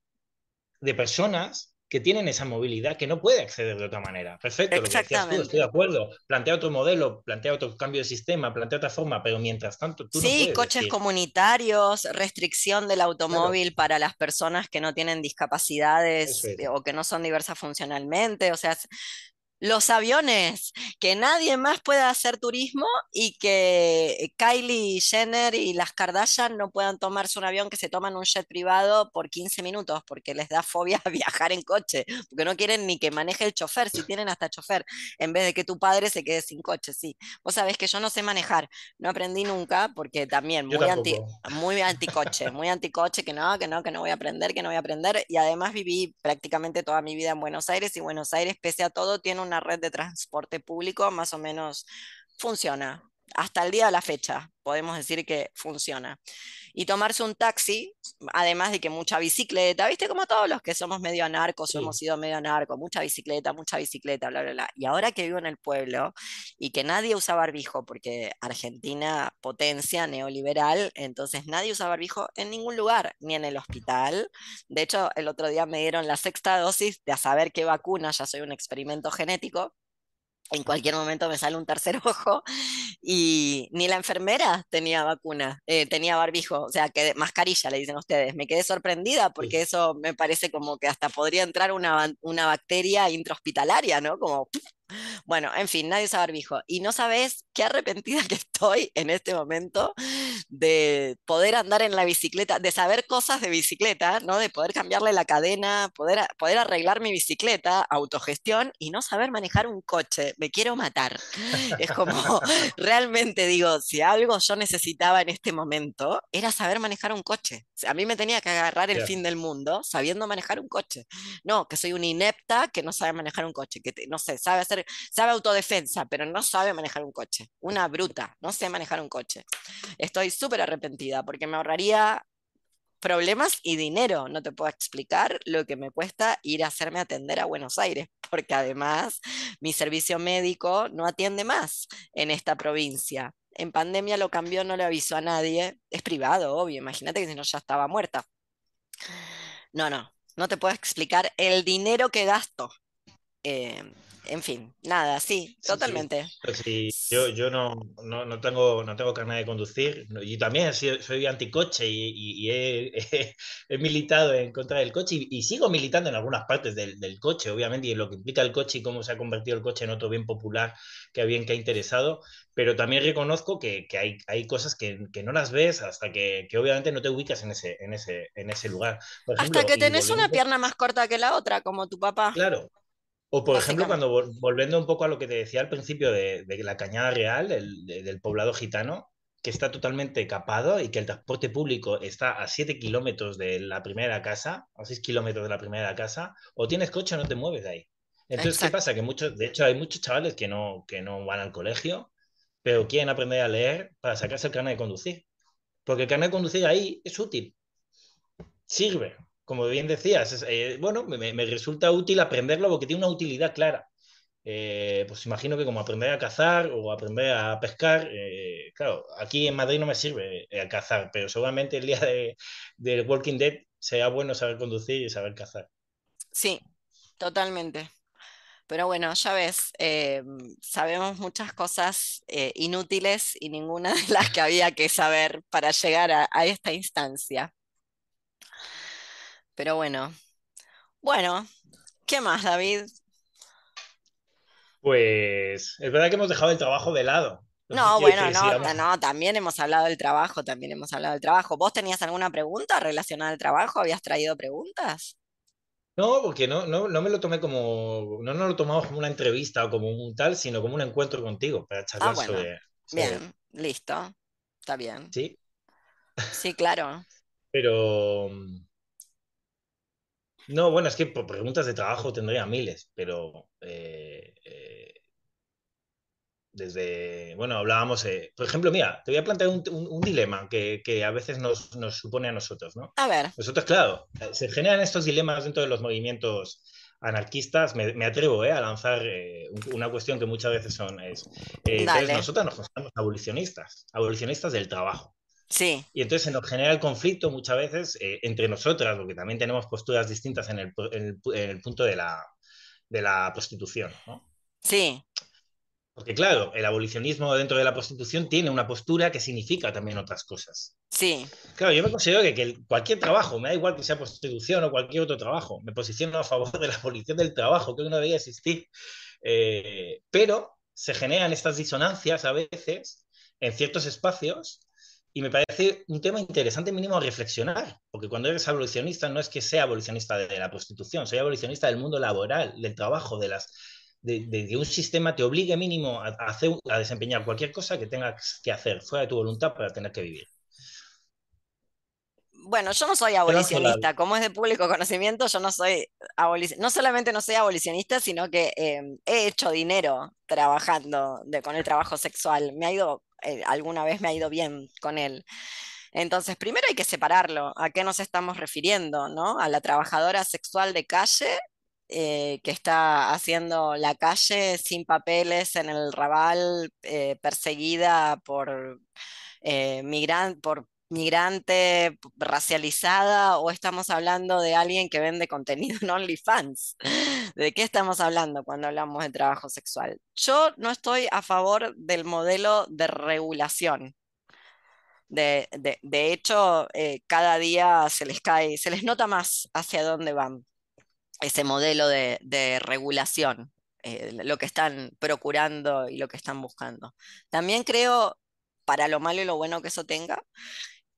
[SPEAKER 2] de personas que tienen esa movilidad que no puede acceder de otra manera. Perfecto, lo que decías tú, estoy de acuerdo. Plantea otro modelo, plantea otro cambio de sistema, plantea otra forma, pero mientras tanto tú
[SPEAKER 1] Sí,
[SPEAKER 2] no
[SPEAKER 1] coches comunitarios, restricción del automóvil para las personas que no tienen discapacidades o que no son diversas funcionalmente, o sea, Los aviones, que nadie más pueda hacer turismo y que Kylie Jenner y las Kardashian no puedan tomarse un avión que se toman un jet privado por 15 minutos porque les da fobia viajar en coche, porque no quieren ni que maneje el chofer, si tienen hasta chofer, en vez de que tu padre se quede sin coche, sí. Vos sabés que yo no sé manejar, no aprendí nunca porque también muy, anti, muy anticoche, muy anticoche, que no, que no, que no voy a aprender, que no voy a aprender, y además viví prácticamente toda mi vida en Buenos Aires y Buenos Aires, pese a todo, tiene un red de transporte público más o menos funciona. Hasta el día de la fecha podemos decir que funciona. Y tomarse un taxi, además de que mucha bicicleta, viste como todos los que somos medio anarcos o hemos sido medio anarcos, mucha bicicleta, mucha bicicleta, bla, bla, bla. Y ahora que vivo en el pueblo y que nadie usa barbijo, porque Argentina potencia neoliberal, entonces nadie usa barbijo en ningún lugar, ni en el hospital. De hecho, el otro día me dieron la sexta dosis de a saber qué vacuna, ya soy un experimento genético en cualquier momento me sale un tercer ojo y ni la enfermera tenía vacuna, eh, tenía barbijo, o sea, que mascarilla, le dicen ustedes. Me quedé sorprendida porque eso me parece como que hasta podría entrar una, una bacteria intrahospitalaria, ¿no? Como bueno, en fin, nadie usa barbijo. Y no sabes qué arrepentida que estoy en este momento de poder andar en la bicicleta, de saber cosas de bicicleta, ¿no? De poder cambiarle la cadena, poder, poder arreglar mi bicicleta, autogestión y no saber manejar un coche. Me quiero matar. Es como, realmente digo, si algo yo necesitaba en este momento era saber manejar un coche. a mí me tenía que agarrar el fin del mundo sabiendo manejar un coche. No, que soy una inepta que no sabe manejar un coche, que no sé, sabe hacer sabe autodefensa, pero no sabe manejar un coche. Una bruta, no sé manejar un coche. Estoy súper arrepentida porque me ahorraría problemas y dinero. No te puedo explicar lo que me cuesta ir a hacerme atender a Buenos Aires, porque además mi servicio médico no atiende más en esta provincia. En pandemia lo cambió, no le avisó a nadie. Es privado, obvio. Imagínate que si no ya estaba muerta. No, no, no te puedo explicar el dinero que gasto. Eh, en fin, nada, sí, totalmente.
[SPEAKER 2] Sí, yo, yo no, no, no, tengo, no tengo carnet de conducir y también soy, soy anticoche y, y, he, he, militado en contra del coche y, sigo militando en algunas partes del, del, coche, obviamente, y en lo que implica el coche y cómo se ha convertido el coche en otro bien popular que bien que ha interesado, pero también reconozco que, que hay, hay cosas que, que, no las ves hasta que, que, obviamente no te ubicas en ese, en ese, en ese lugar.
[SPEAKER 1] hasta que tenés una pierna más corta que la otra, como tu papá.
[SPEAKER 2] Claro, o por ejemplo, cuando volviendo un poco a lo que te decía al principio de, la Cañada Real, del poblado gitano, que está totalmente capado y que el transporte público está a 7 kilómetros de la primera casa, a 6 kilómetros de la primera casa, o tienes coche o no te mueves de ahí. Entonces, ¿qué pasa? Que muchos, de hecho, hay muchos chavales que no, que no van al colegio, pero quieren aprender a leer para sacarse el carnet de conducir. Porque el carnet de conducir ahí es útil, sirve como bien decías, eh, bueno, me, resulta útil aprenderlo porque tiene una utilidad clara. Eh, pues imagino que como aprender a cazar o aprender a pescar, eh, claro, aquí en Madrid no me sirve a cazar, pero seguramente el día de, del Walking Dead sea bueno saber conducir y saber cazar.
[SPEAKER 1] Sí, totalmente. Pero bueno, ya ves, sabemos muchas cosas inútiles y ninguna de las que había que saber para llegar a esta instancia. Pero bueno. Bueno, ¿qué más, David?
[SPEAKER 2] Pues es verdad que hemos dejado el trabajo de lado.
[SPEAKER 1] No, bueno, no, no, también hemos hablado del trabajo, también hemos hablado del trabajo. ¿Vos tenías alguna pregunta relacionada al trabajo? ¿Habías traído preguntas?
[SPEAKER 2] No, porque no, no, no me lo tomé como, no nos lo tomamos como una entrevista o como un tal, sino como un encuentro contigo para charlar ah, bueno. sobre,
[SPEAKER 1] Bien, listo, está bien.
[SPEAKER 2] Sí.
[SPEAKER 1] Sí, claro.
[SPEAKER 2] Pero, no, bueno, es que por preguntas de trabajo tendría miles, pero eh, eh, desde, bueno, hablábamos, eh, por ejemplo, mira, te voy a plantear un, dilema que, a veces nos, supone a nosotros, ¿no?
[SPEAKER 1] A ver.
[SPEAKER 2] Nosotros, claro, se generan estos dilemas dentro de los movimientos anarquistas, me, atrevo a lanzar una cuestión que muchas veces son, es, nosotros nos consideramos abolicionistas, abolicionistas del trabajo.
[SPEAKER 1] Sí.
[SPEAKER 2] Y entonces se nos genera el conflicto muchas veces eh, entre nosotras, porque también tenemos posturas distintas en el, en el, punto de la, de la prostitución. ¿no?
[SPEAKER 1] Sí.
[SPEAKER 2] Porque claro, el abolicionismo dentro de la prostitución tiene una postura que significa también otras cosas.
[SPEAKER 1] Sí.
[SPEAKER 2] Claro, yo me considero que, que cualquier trabajo, me da igual que sea prostitución o cualquier otro trabajo, me posiciono a favor de la abolición del trabajo, que no debería existir. Eh, pero se generan estas disonancias a veces en ciertos espacios y me parece un tema interesante mínimo reflexionar, porque cuando eres abolicionista no es que sea abolicionista de la prostitución, soy abolicionista del mundo laboral, del trabajo, de las de, que un sistema te obligue mínimo a, hacer, a desempeñar cualquier cosa que tengas que hacer fuera de tu voluntad para tener que vivir.
[SPEAKER 1] Bueno, yo no soy abolicionista, como es de público conocimiento, yo no soy abolicionista, no solamente no soy abolicionista, sino que em, he hecho dinero trabajando de, con el trabajo sexual. Me ha ido, eh, alguna vez me ha ido bien con él. Entonces, primero hay que separarlo. ¿A qué nos estamos refiriendo? ¿no? A la trabajadora sexual de calle eh, que está haciendo la calle sin papeles en el Raval, eh, perseguida por, eh, por migrante racializada, o estamos hablando de alguien que vende contenido en OnlyFans. ¿De qué estamos hablando cuando hablamos de trabajo sexual? Yo no estoy a favor del modelo de regulación. De, hecho, cada día se les cae, se les nota más hacia dónde van ese modelo de, regulación, eh, lo que están procurando y lo que están buscando. También creo, para lo malo y lo bueno que eso tenga,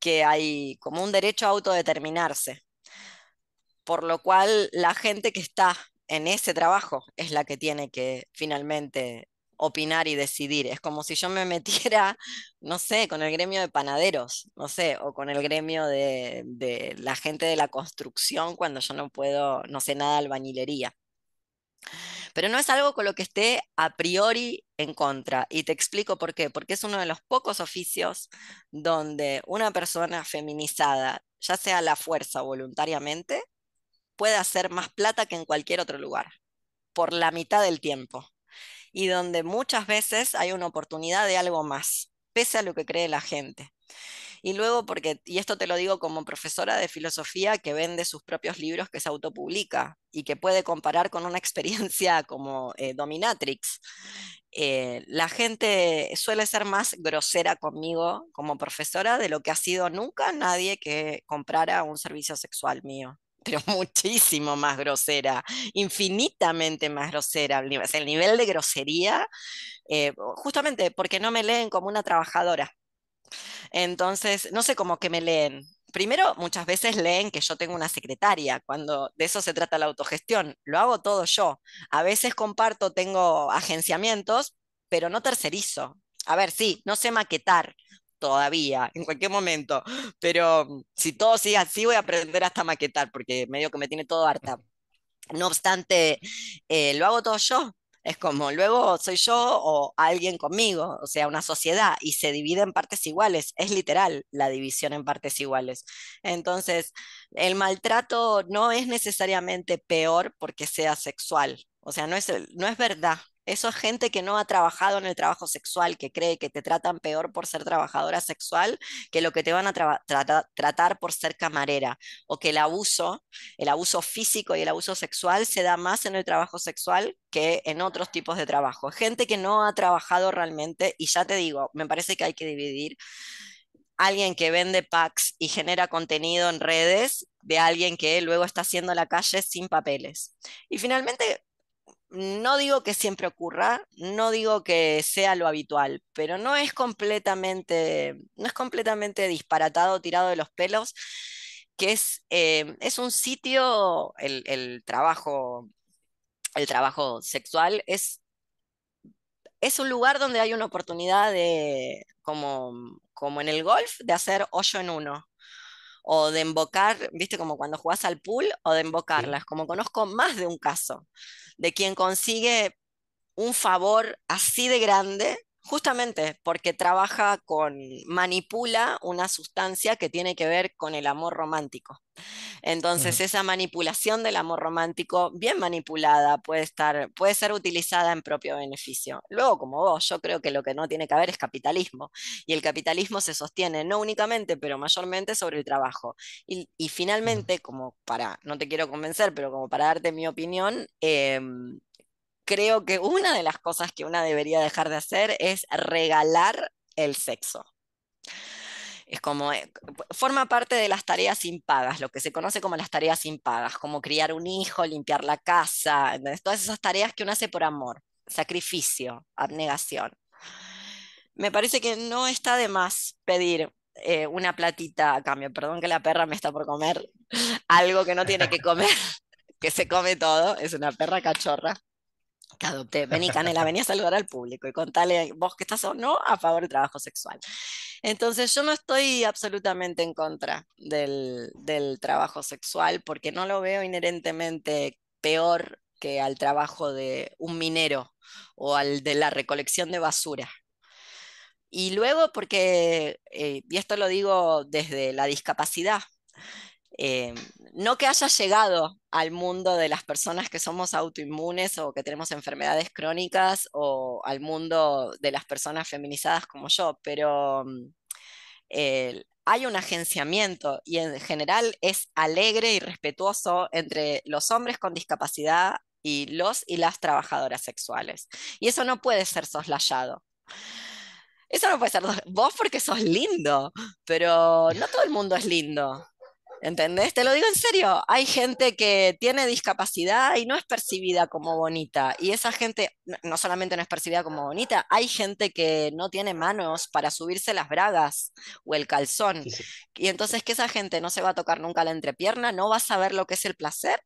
[SPEAKER 1] que hay como un derecho a autodeterminarse, por lo cual la gente que está en ese trabajo es la que tiene que finalmente opinar y decidir. Es como si yo me metiera, no sé, con el gremio de panaderos, no sé, o con el gremio de, la gente de la construcción cuando yo no puedo, no sé nada de albañilería. Pero no es algo con lo que esté a priori en contra. Y te explico por qué. Porque es uno de los pocos oficios donde una persona feminizada, ya sea a la fuerza o voluntariamente, puede hacer más plata que en cualquier otro lugar, por la mitad del tiempo y donde muchas veces hay una oportunidad de algo más, pese a lo que cree la gente. Y luego, porque, y esto te lo digo como profesora de filosofía que vende sus propios libros que se autopublica y que puede comparar con una experiencia como eh, Dominatrix. Eh, la gente suele ser más grosera conmigo como profesora de lo que ha sido nunca nadie que comprara un servicio sexual mío pero muchísimo más grosera, infinitamente más grosera. El nivel de grosería, eh, justamente porque no me leen como una trabajadora. Entonces, no sé cómo que me leen. Primero, muchas veces leen que yo tengo una secretaria, cuando de eso se trata la autogestión. Lo hago todo yo. A veces comparto, tengo agenciamientos, pero no tercerizo. A ver, sí, no sé maquetar, todavía, en cualquier momento, pero si todo sigue así voy a aprender hasta maquetar, porque medio que me tiene todo harta. No obstante, eh, lo hago todo yo. Es como, luego soy yo o alguien conmigo, o sea, una sociedad, y se divide en partes iguales. Es literal la división en partes iguales. Entonces, el maltrato no es necesariamente peor porque sea sexual. O sea, no es, no es verdad eso es gente que no ha trabajado en el trabajo sexual, que cree que te tratan peor por ser trabajadora sexual que lo que te van a tratar por ser camarera, o que el abuso, el abuso físico y el abuso sexual se da más en el trabajo sexual que en otros tipos de trabajo. Gente que no ha trabajado realmente, y ya te digo, me parece que hay que dividir alguien que vende packs y genera contenido en redes de alguien que luego está haciendo la calle sin papeles. Y finalmente, no digo que siempre ocurra, no digo que sea lo habitual, pero no es completamente, no es completamente disparatado, tirado de los pelos, que es, eh, es un sitio, el, trabajo, el trabajo sexual es, es un lugar donde hay una oportunidad de, como, como en el golf, de hacer hoyo en uno o de embocar, viste, como cuando jugás al pool, o de embocarlas, como conozco más de un caso de quien consigue un favor así de grande, justamente porque trabaja con, manipula una sustancia que tiene que ver con el amor romántico. Entonces, esa manipulación del amor romántico, bien manipulada, puede, estar, puede ser utilizada en propio beneficio. Luego, como vos, yo creo que lo que no tiene que haber es capitalismo. Y el capitalismo se sostiene no únicamente, pero mayormente sobre el trabajo. Y, finalmente, como para, no te quiero convencer, pero como para darte mi opinión, em, creo que una de las cosas que una debería dejar de hacer es regalar el sexo. Es como, eh, forma parte de las tareas impagas, lo que se conoce como las tareas impagas, como criar un hijo, limpiar la casa, todas esas tareas que uno hace por amor, sacrificio, abnegación. Me parece que no está de más pedir eh, una platita a cambio. Perdón que la perra me está por comer algo que no tiene que comer, que se come todo, es una perra cachorra que adopté. Vení, Canela, vení a saludar al público y contale vos que estás o no a favor del trabajo sexual. Entonces, yo no estoy absolutamente en contra del, del trabajo sexual porque no lo veo inherentemente peor que al trabajo de un minero o al de la recolección de basura. Y luego porque, eh, y esto lo digo desde la discapacidad, eh, no que haya llegado al mundo de las personas que somos autoinmunes o que tenemos enfermedades crónicas o al mundo de las personas feminizadas como yo, pero mm, hay un agenciamiento y en general es alegre y respetuoso entre los hombres con discapacidad y los y las trabajadoras sexuales. Y eso no puede ser soslayado. Eso no puede ser vos porque sos lindo, pero no todo el mundo es lindo. ¿Entendés? Te lo digo en serio. Hay gente que tiene discapacidad y no es percibida como bonita. Y esa gente no solamente no es percibida como bonita, hay gente que no tiene manos para subirse las bragas o el calzón. Y entonces que esa gente no se va a tocar nunca la entrepierna, no va a saber lo que es el placer.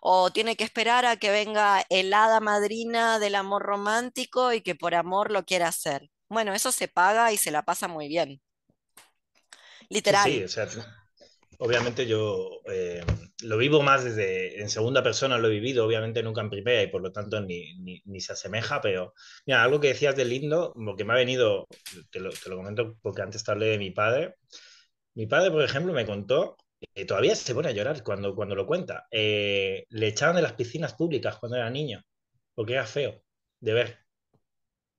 [SPEAKER 1] O tiene que esperar a que venga el hada madrina del amor romántico y que por amor lo quiera hacer. Bueno, eso se paga y se la pasa muy bien. Literal.
[SPEAKER 2] Sí, o sea, obviamente yo eh, lo vivo más desde en segunda persona, lo he vivido, obviamente nunca en primera y por lo tanto ni, ni, se asemeja, pero mira, algo que decías de lindo, lo que me ha venido, te lo, te lo comento porque antes te hablé de mi padre. Mi padre, por ejemplo, me contó, y todavía se pone a llorar cuando, cuando lo cuenta, eh, le echaban de las piscinas públicas cuando era niño, porque era feo de ver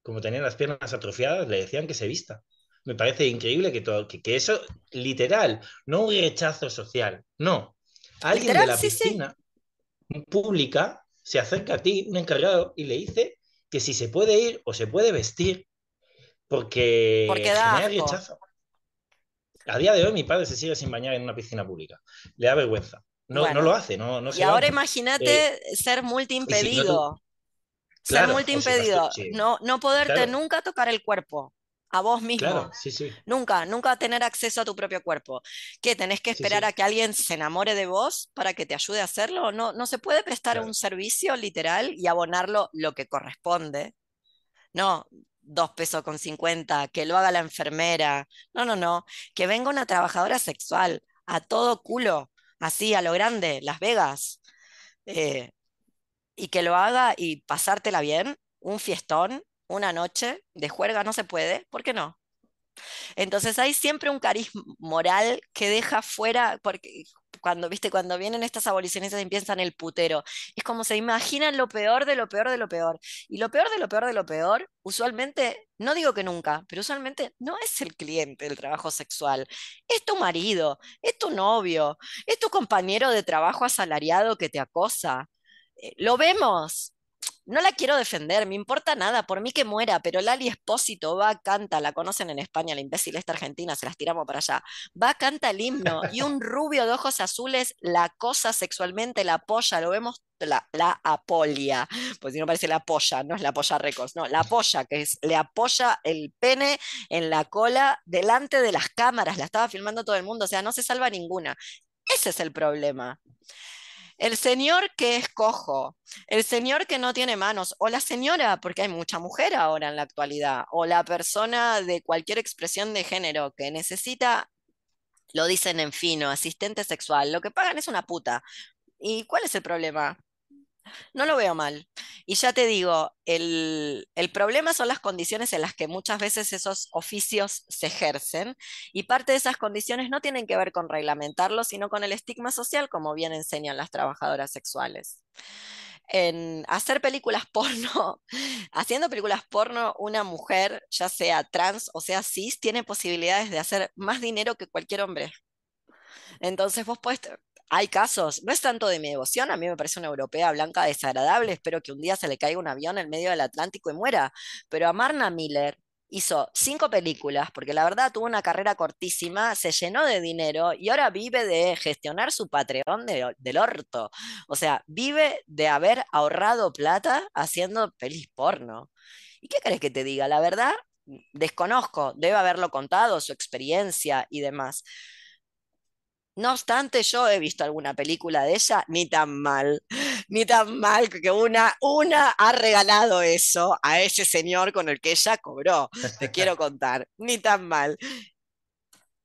[SPEAKER 2] como tenía las piernas atrofiadas, le decían que se vista. Me parece increíble que, todo, que, eso, literal, no un rechazo social, no. Alguien de la piscina pública se acerca a ti, un encargado, y le dice que si se puede ir o se puede vestir, porque,
[SPEAKER 1] porque da
[SPEAKER 2] rechazo. A día de hoy mi padre se sigue sin bañar en una piscina pública. Le da vergüenza. No, no lo hace, no, no
[SPEAKER 1] Y ahora imagínate eh, ser multiimpedido. Ser multiimpedido, no, no poderte nunca tocar el cuerpo a vos mismo. Nunca, nunca tener acceso a tu propio cuerpo. ¿Qué? ¿Tenés que esperar a que alguien se enamore de vos para que te ayude a hacerlo? No, no se puede prestar un servicio literal y abonarlo lo que corresponde. No, dos pesos con cincuenta, que lo haga la enfermera. No, no, no. Que venga una trabajadora sexual a todo culo, así a lo grande, Las Vegas. Eh, y que lo haga y pasártela bien, un fiestón, una noche de juerga no se puede, ¿por qué no? Entonces hay siempre un cariz moral que deja fuera, porque cuando, viste, cuando vienen estas abolicionistas y piensan el putero, es como se imaginan lo peor de lo peor de lo peor. Y lo peor de lo peor de lo peor, usualmente, no digo que nunca, pero usualmente no es el cliente del trabajo sexual, es tu marido, es tu novio, es tu compañero de trabajo asalariado que te acosa. Eh, lo vemos. No la quiero defender, me importa nada, por mí que muera, pero Lali Espósito va, canta, la conocen en España, la imbécil esta argentina, se las tiramos para allá. Va, canta el himno y un rubio de ojos azules la acosa sexualmente, la apoya, lo vemos, la, la apolia, pues si no parece la polla, no es la polla récords, no, la polla, que es, le apoya el pene en la cola delante de las cámaras, la estaba filmando todo el mundo, o sea, no se salva ninguna. Ese es el problema. El señor que es cojo, el señor que no tiene manos, o la señora, porque hay mucha mujer ahora en la actualidad, o la persona de cualquier expresión de género que necesita, lo dicen en fino, asistente sexual, lo que pagan es una puta. ¿Y cuál es el problema? No lo veo mal. Y ya te digo, el, problema son las condiciones en las que muchas veces esos oficios se ejercen y parte de esas condiciones no tienen que ver con reglamentarlo, sino con el estigma social, como bien enseñan las trabajadoras sexuales. En hacer películas porno, haciendo películas porno, una mujer, ya sea trans o sea cis, tiene posibilidades de hacer más dinero que cualquier hombre. Entonces vos puedes hay casos, no es tanto de mi devoción, a mí me parece una europea blanca desagradable, espero que un día se le caiga un avión en medio del Atlántico y muera, pero a Marna Miller hizo cinco películas, porque la verdad tuvo una carrera cortísima, se llenó de dinero y ahora vive de gestionar su Patreon del orto. O sea, vive de haber ahorrado plata haciendo pelis porno. ¿Y qué crees que te diga? La verdad, desconozco, debe haberlo contado, su experiencia y demás. No obstante, yo he visto alguna película de ella, ni tan mal, ni tan mal que una, una ha regalado eso a ese señor con el que ella cobró. Te quiero contar, ni tan mal.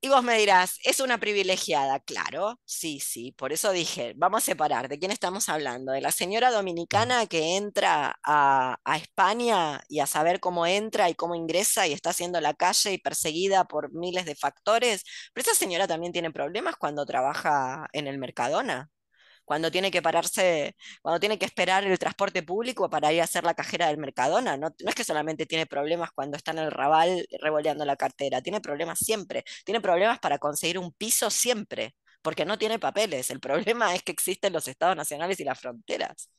[SPEAKER 1] Y vos me dirás, ¿es una privilegiada? Claro, sí, sí. Por eso dije, vamos a separar. ¿De quién estamos hablando? ¿De la señora dominicana que entra a, España y a saber cómo entra y cómo ingresa y está haciendo la calle y perseguida por miles de factores? Pero esa señora también tiene problemas cuando trabaja en el Mercadona cuando tiene que pararse, cuando tiene que esperar el transporte público para ir a hacer la cajera del Mercadona. No, es que solamente tiene problemas cuando está en el rabal revoleando la cartera, tiene problemas siempre, tiene problemas para conseguir un piso siempre porque no tiene papeles. El problema es que existen los estados nacionales y las fronteras,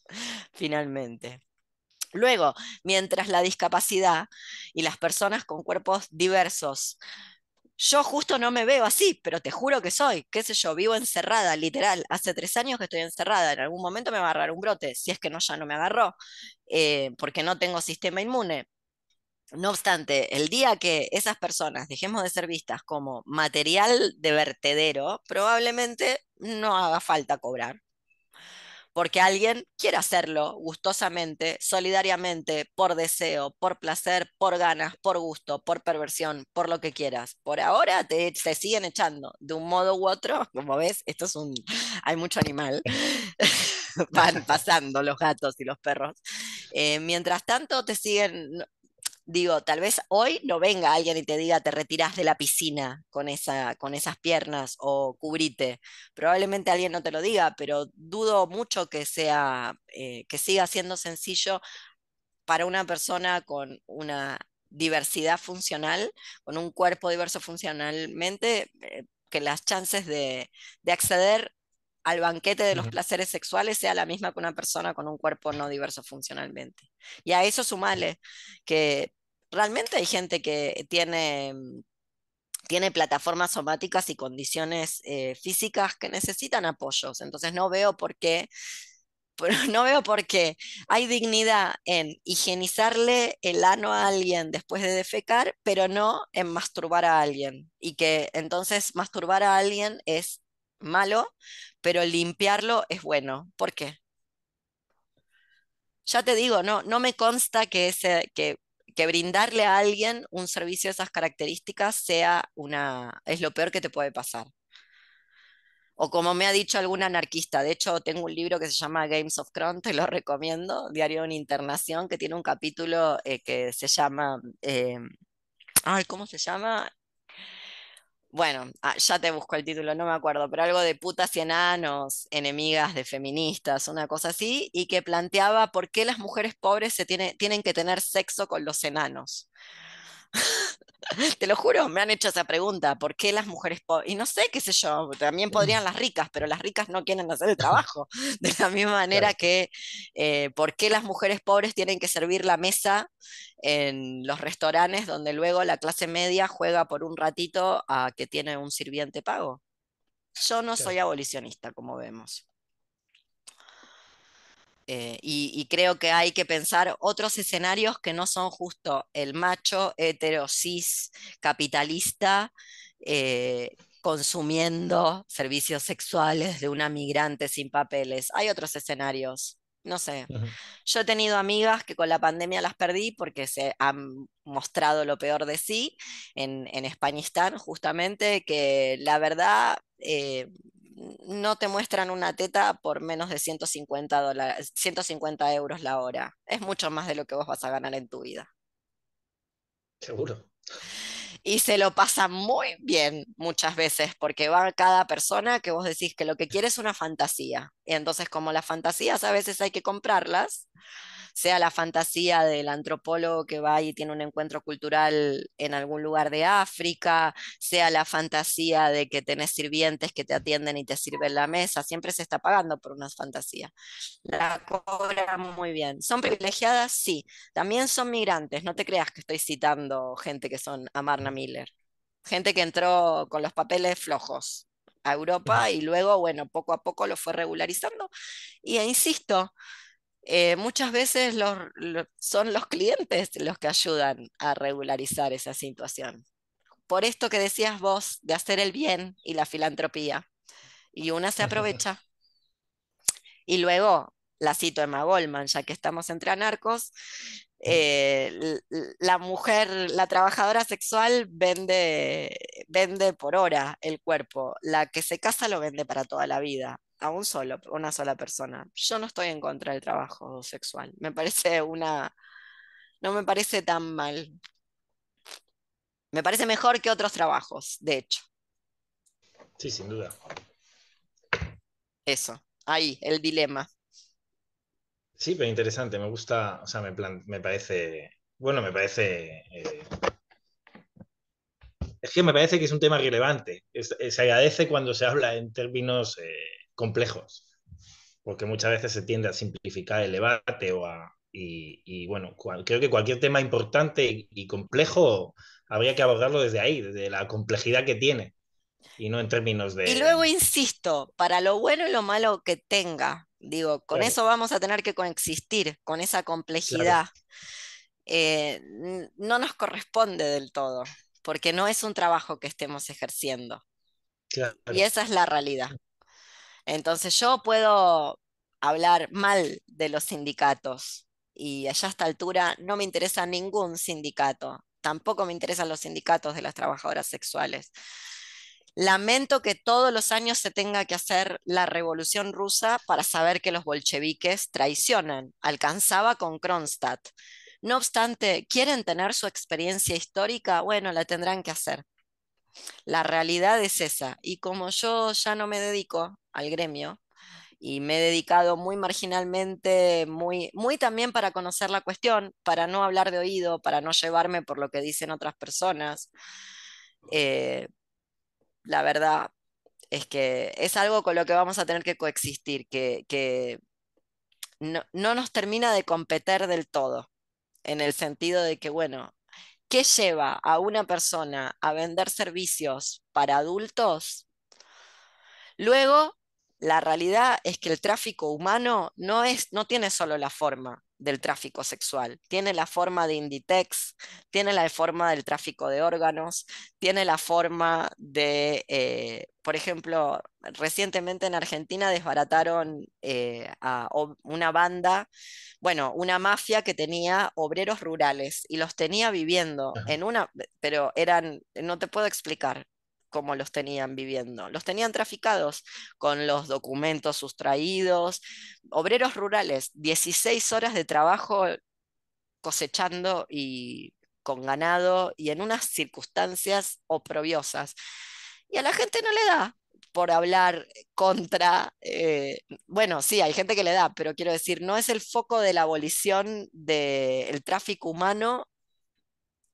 [SPEAKER 1] finalmente. Luego, mientras la discapacidad y las personas con cuerpos diversos yo justo no me veo así, pero te juro que soy, qué sé yo, vivo encerrada, literal. Hace tres años que estoy encerrada, en algún momento me va a agarrar un brote, si es que no, ya no me agarró, eh, porque no tengo sistema inmune. No obstante, el día que esas personas dejemos de ser vistas como material de vertedero, probablemente no haga falta cobrar porque alguien quiere hacerlo gustosamente, solidariamente, por deseo, por placer, por ganas, por gusto, por perversión, por lo que quieras. Por ahora te, siguen echando de un modo u otro, como ves, esto es un, hay mucho animal, van pasando los gatos y los perros. Eh, mientras tanto te siguen, digo, tal vez hoy no venga alguien y te diga te retiras de la piscina con, esa, con esas piernas o cubrite. Probablemente alguien no te lo diga, pero dudo mucho que sea, eh, que siga siendo sencillo para una persona con una diversidad funcional, con un cuerpo diverso funcionalmente, eh, que las chances de, de acceder al banquete de los placeres sexuales sea la misma que una persona con un cuerpo no diverso funcionalmente. Y a eso sumale que realmente hay gente que tiene, tiene plataformas somáticas y condiciones eh, físicas que necesitan apoyos. Entonces no veo por qué no veo por qué hay dignidad en higienizarle el ano a alguien después de defecar, pero no en masturbar a alguien. Y que entonces masturbar a alguien es malo, pero limpiarlo es bueno. ¿Por qué? Ya te digo, no, no me consta que, ese, que, que brindarle a alguien un servicio de esas características sea una, es lo peor que te puede pasar. O como me ha dicho algún anarquista, de hecho tengo un libro que se llama Games of Thrones, te lo recomiendo, Diario de una Internación, que tiene un capítulo eh, que se llama, eh, ay, ¿cómo se llama? Bueno, ah, ya te busco el título, no me acuerdo, pero algo de putas y enanos, enemigas de feministas, una cosa así, y que planteaba por qué las mujeres pobres se tiene, tienen que tener sexo con los enanos. Te lo juro, me han hecho esa pregunta, ¿por qué las mujeres pobres? Y no sé, qué sé yo, también podrían las ricas, pero las ricas no quieren hacer el trabajo. De la misma manera que, eh, ¿por qué las mujeres pobres tienen que servir la mesa en los restaurantes donde luego la clase media juega por un ratito a que tiene un sirviente pago? Yo no soy abolicionista, como vemos. Eh, y, creo que hay que pensar otros escenarios que no son justo el macho hetero cis capitalista eh, consumiendo servicios sexuales de una migrante sin papeles. Hay otros escenarios. No sé, yo he tenido amigas que con la pandemia las perdí porque se han mostrado lo peor de sí en, en Españistán, justamente, que la verdad eh, no te muestran una teta por menos de 150, dólares, 150 euros la hora. Es mucho más de lo que vos vas a ganar en tu vida.
[SPEAKER 2] Seguro.
[SPEAKER 1] Y se lo pasa muy bien muchas veces, porque va cada persona que vos decís que lo que quiere es una fantasía. Y entonces, como las fantasías a veces hay que comprarlas, sea la fantasía del antropólogo que va y tiene un encuentro cultural en algún lugar de África, sea la fantasía de que tenés sirvientes que te atienden y te sirven la mesa, siempre se está pagando por una fantasía. La cobra muy bien. ¿Son privilegiadas? Sí. También son migrantes, no te creas que estoy citando gente que son Amarna Miller. Gente que entró con los papeles flojos a Europa y luego, bueno, poco a poco lo fue regularizando. Y e insisto, eh, muchas veces son los clientes los que ayudan a regularizar esa situación. Por esto que decías vos de hacer el bien y la filantropía. Y una se aprovecha. Y luego, la cito Emma Goldman, ya que estamos entre anarcos, eh, la mujer, la trabajadora sexual vende, vende por hora el cuerpo, la que se casa lo vende para toda la vida, a un solo, una sola persona. Yo no estoy en contra del trabajo sexual, me parece una, no me parece tan mal. Me parece mejor que otros trabajos, de hecho.
[SPEAKER 2] Sí, sin duda.
[SPEAKER 1] Eso, ahí, el dilema.
[SPEAKER 2] Sí, pero interesante, me gusta, o sea, me, me parece, bueno, me parece... Eh, es que me parece que es un tema relevante. se agradece cuando se habla en términos eh, complejos, porque muchas veces se tiende a simplificar el debate o a, y, bueno, creo que cualquier tema importante y, complejo habría que abordarlo desde ahí, desde la complejidad que tiene, y no en términos de...
[SPEAKER 1] Y luego insisto, para lo bueno y lo malo que tenga, Digo, con eso vamos a tener que coexistir, con esa complejidad. Eh, no nos corresponde del todo, porque no es un trabajo que estemos ejerciendo. Y esa es la realidad. Entonces yo puedo hablar mal de los sindicatos y allá a esta altura no me interesa ningún sindicato, tampoco me interesan los sindicatos de las trabajadoras sexuales. Lamento que todos los años se tenga que hacer la revolución rusa para saber que los bolcheviques traicionan. Alcanzaba con Kronstadt. No obstante, ¿quieren tener su experiencia histórica? Bueno, la tendrán que hacer. La realidad es esa. Y como yo ya no me dedico al gremio y me he dedicado muy marginalmente, muy, muy también para conocer la cuestión, para no hablar de oído, para no llevarme por lo que dicen otras personas, eh, la verdad es que es algo con lo que vamos a tener que coexistir, que, no, nos termina de competir del todo, en el sentido de que, bueno, ¿qué lleva a una persona a vender servicios para adultos? Luego, la realidad es que el tráfico humano no, es, no tiene solo la forma del tráfico sexual. Tiene la forma de Inditex, tiene la forma del tráfico de órganos, tiene la forma de, eh, por ejemplo, recientemente en Argentina desbarataron eh, a una banda, bueno, una mafia que tenía obreros rurales y los tenía viviendo en una, pero eran, no te puedo explicar, cómo los tenían viviendo. Los tenían traficados con los documentos sustraídos, obreros rurales, 16 horas de trabajo cosechando y con ganado y en unas circunstancias oprobiosas. Y a la gente no le da por hablar contra, eh, bueno, sí, hay gente que le da, pero quiero decir, no es el foco de la abolición del tráfico humano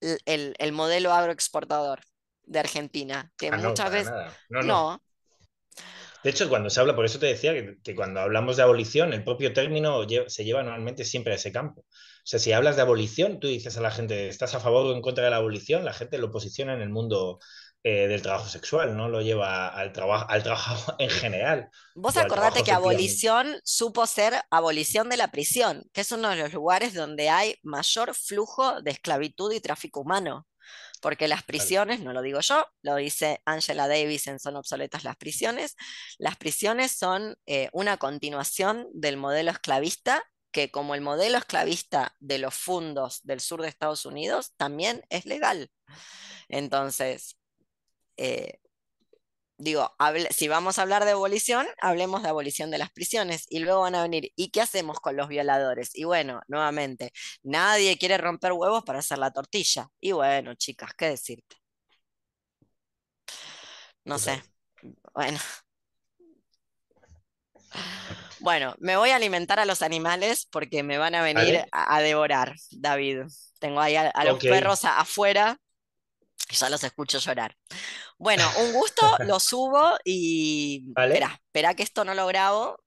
[SPEAKER 1] el modelo agroexportador de Argentina, que ah, muchas veces... No,
[SPEAKER 2] De hecho, cuando se habla, por eso te decía que, cuando hablamos de abolición, el propio término se lleva normalmente siempre a ese campo. O sea, si hablas de abolición, tú dices a la gente, ¿estás a favor o en contra de la abolición? La gente lo posiciona en el mundo eh, del trabajo sexual, no lo lleva al, trabajo al trabajo en general.
[SPEAKER 1] Vos acordate que abolición supo ser abolición de la prisión, que es uno de los lugares donde hay mayor flujo de esclavitud y tráfico humano porque las prisiones, no lo digo yo, lo dice Angela Davis en Son obsoletas las prisiones, las prisiones son eh, una continuación del modelo esclavista que como el modelo esclavista de los fundos del sur de Estados Unidos también es legal. Entonces, eh, digo, si vamos a hablar de abolición, hablemos de abolición de las prisiones y luego van a venir, ¿y qué hacemos con los violadores? Y bueno, nuevamente, nadie quiere romper huevos para hacer la tortilla. Y bueno, chicas, ¿qué decirte? No sé. Bueno. Bueno, me voy a alimentar a los animales porque me van a venir a, a devorar, David. Tengo ahí a, a los perros afuera ya los escucho llorar. Bueno, un gusto, lo subo y
[SPEAKER 2] Vale.
[SPEAKER 1] espera, espera que esto no lo grabo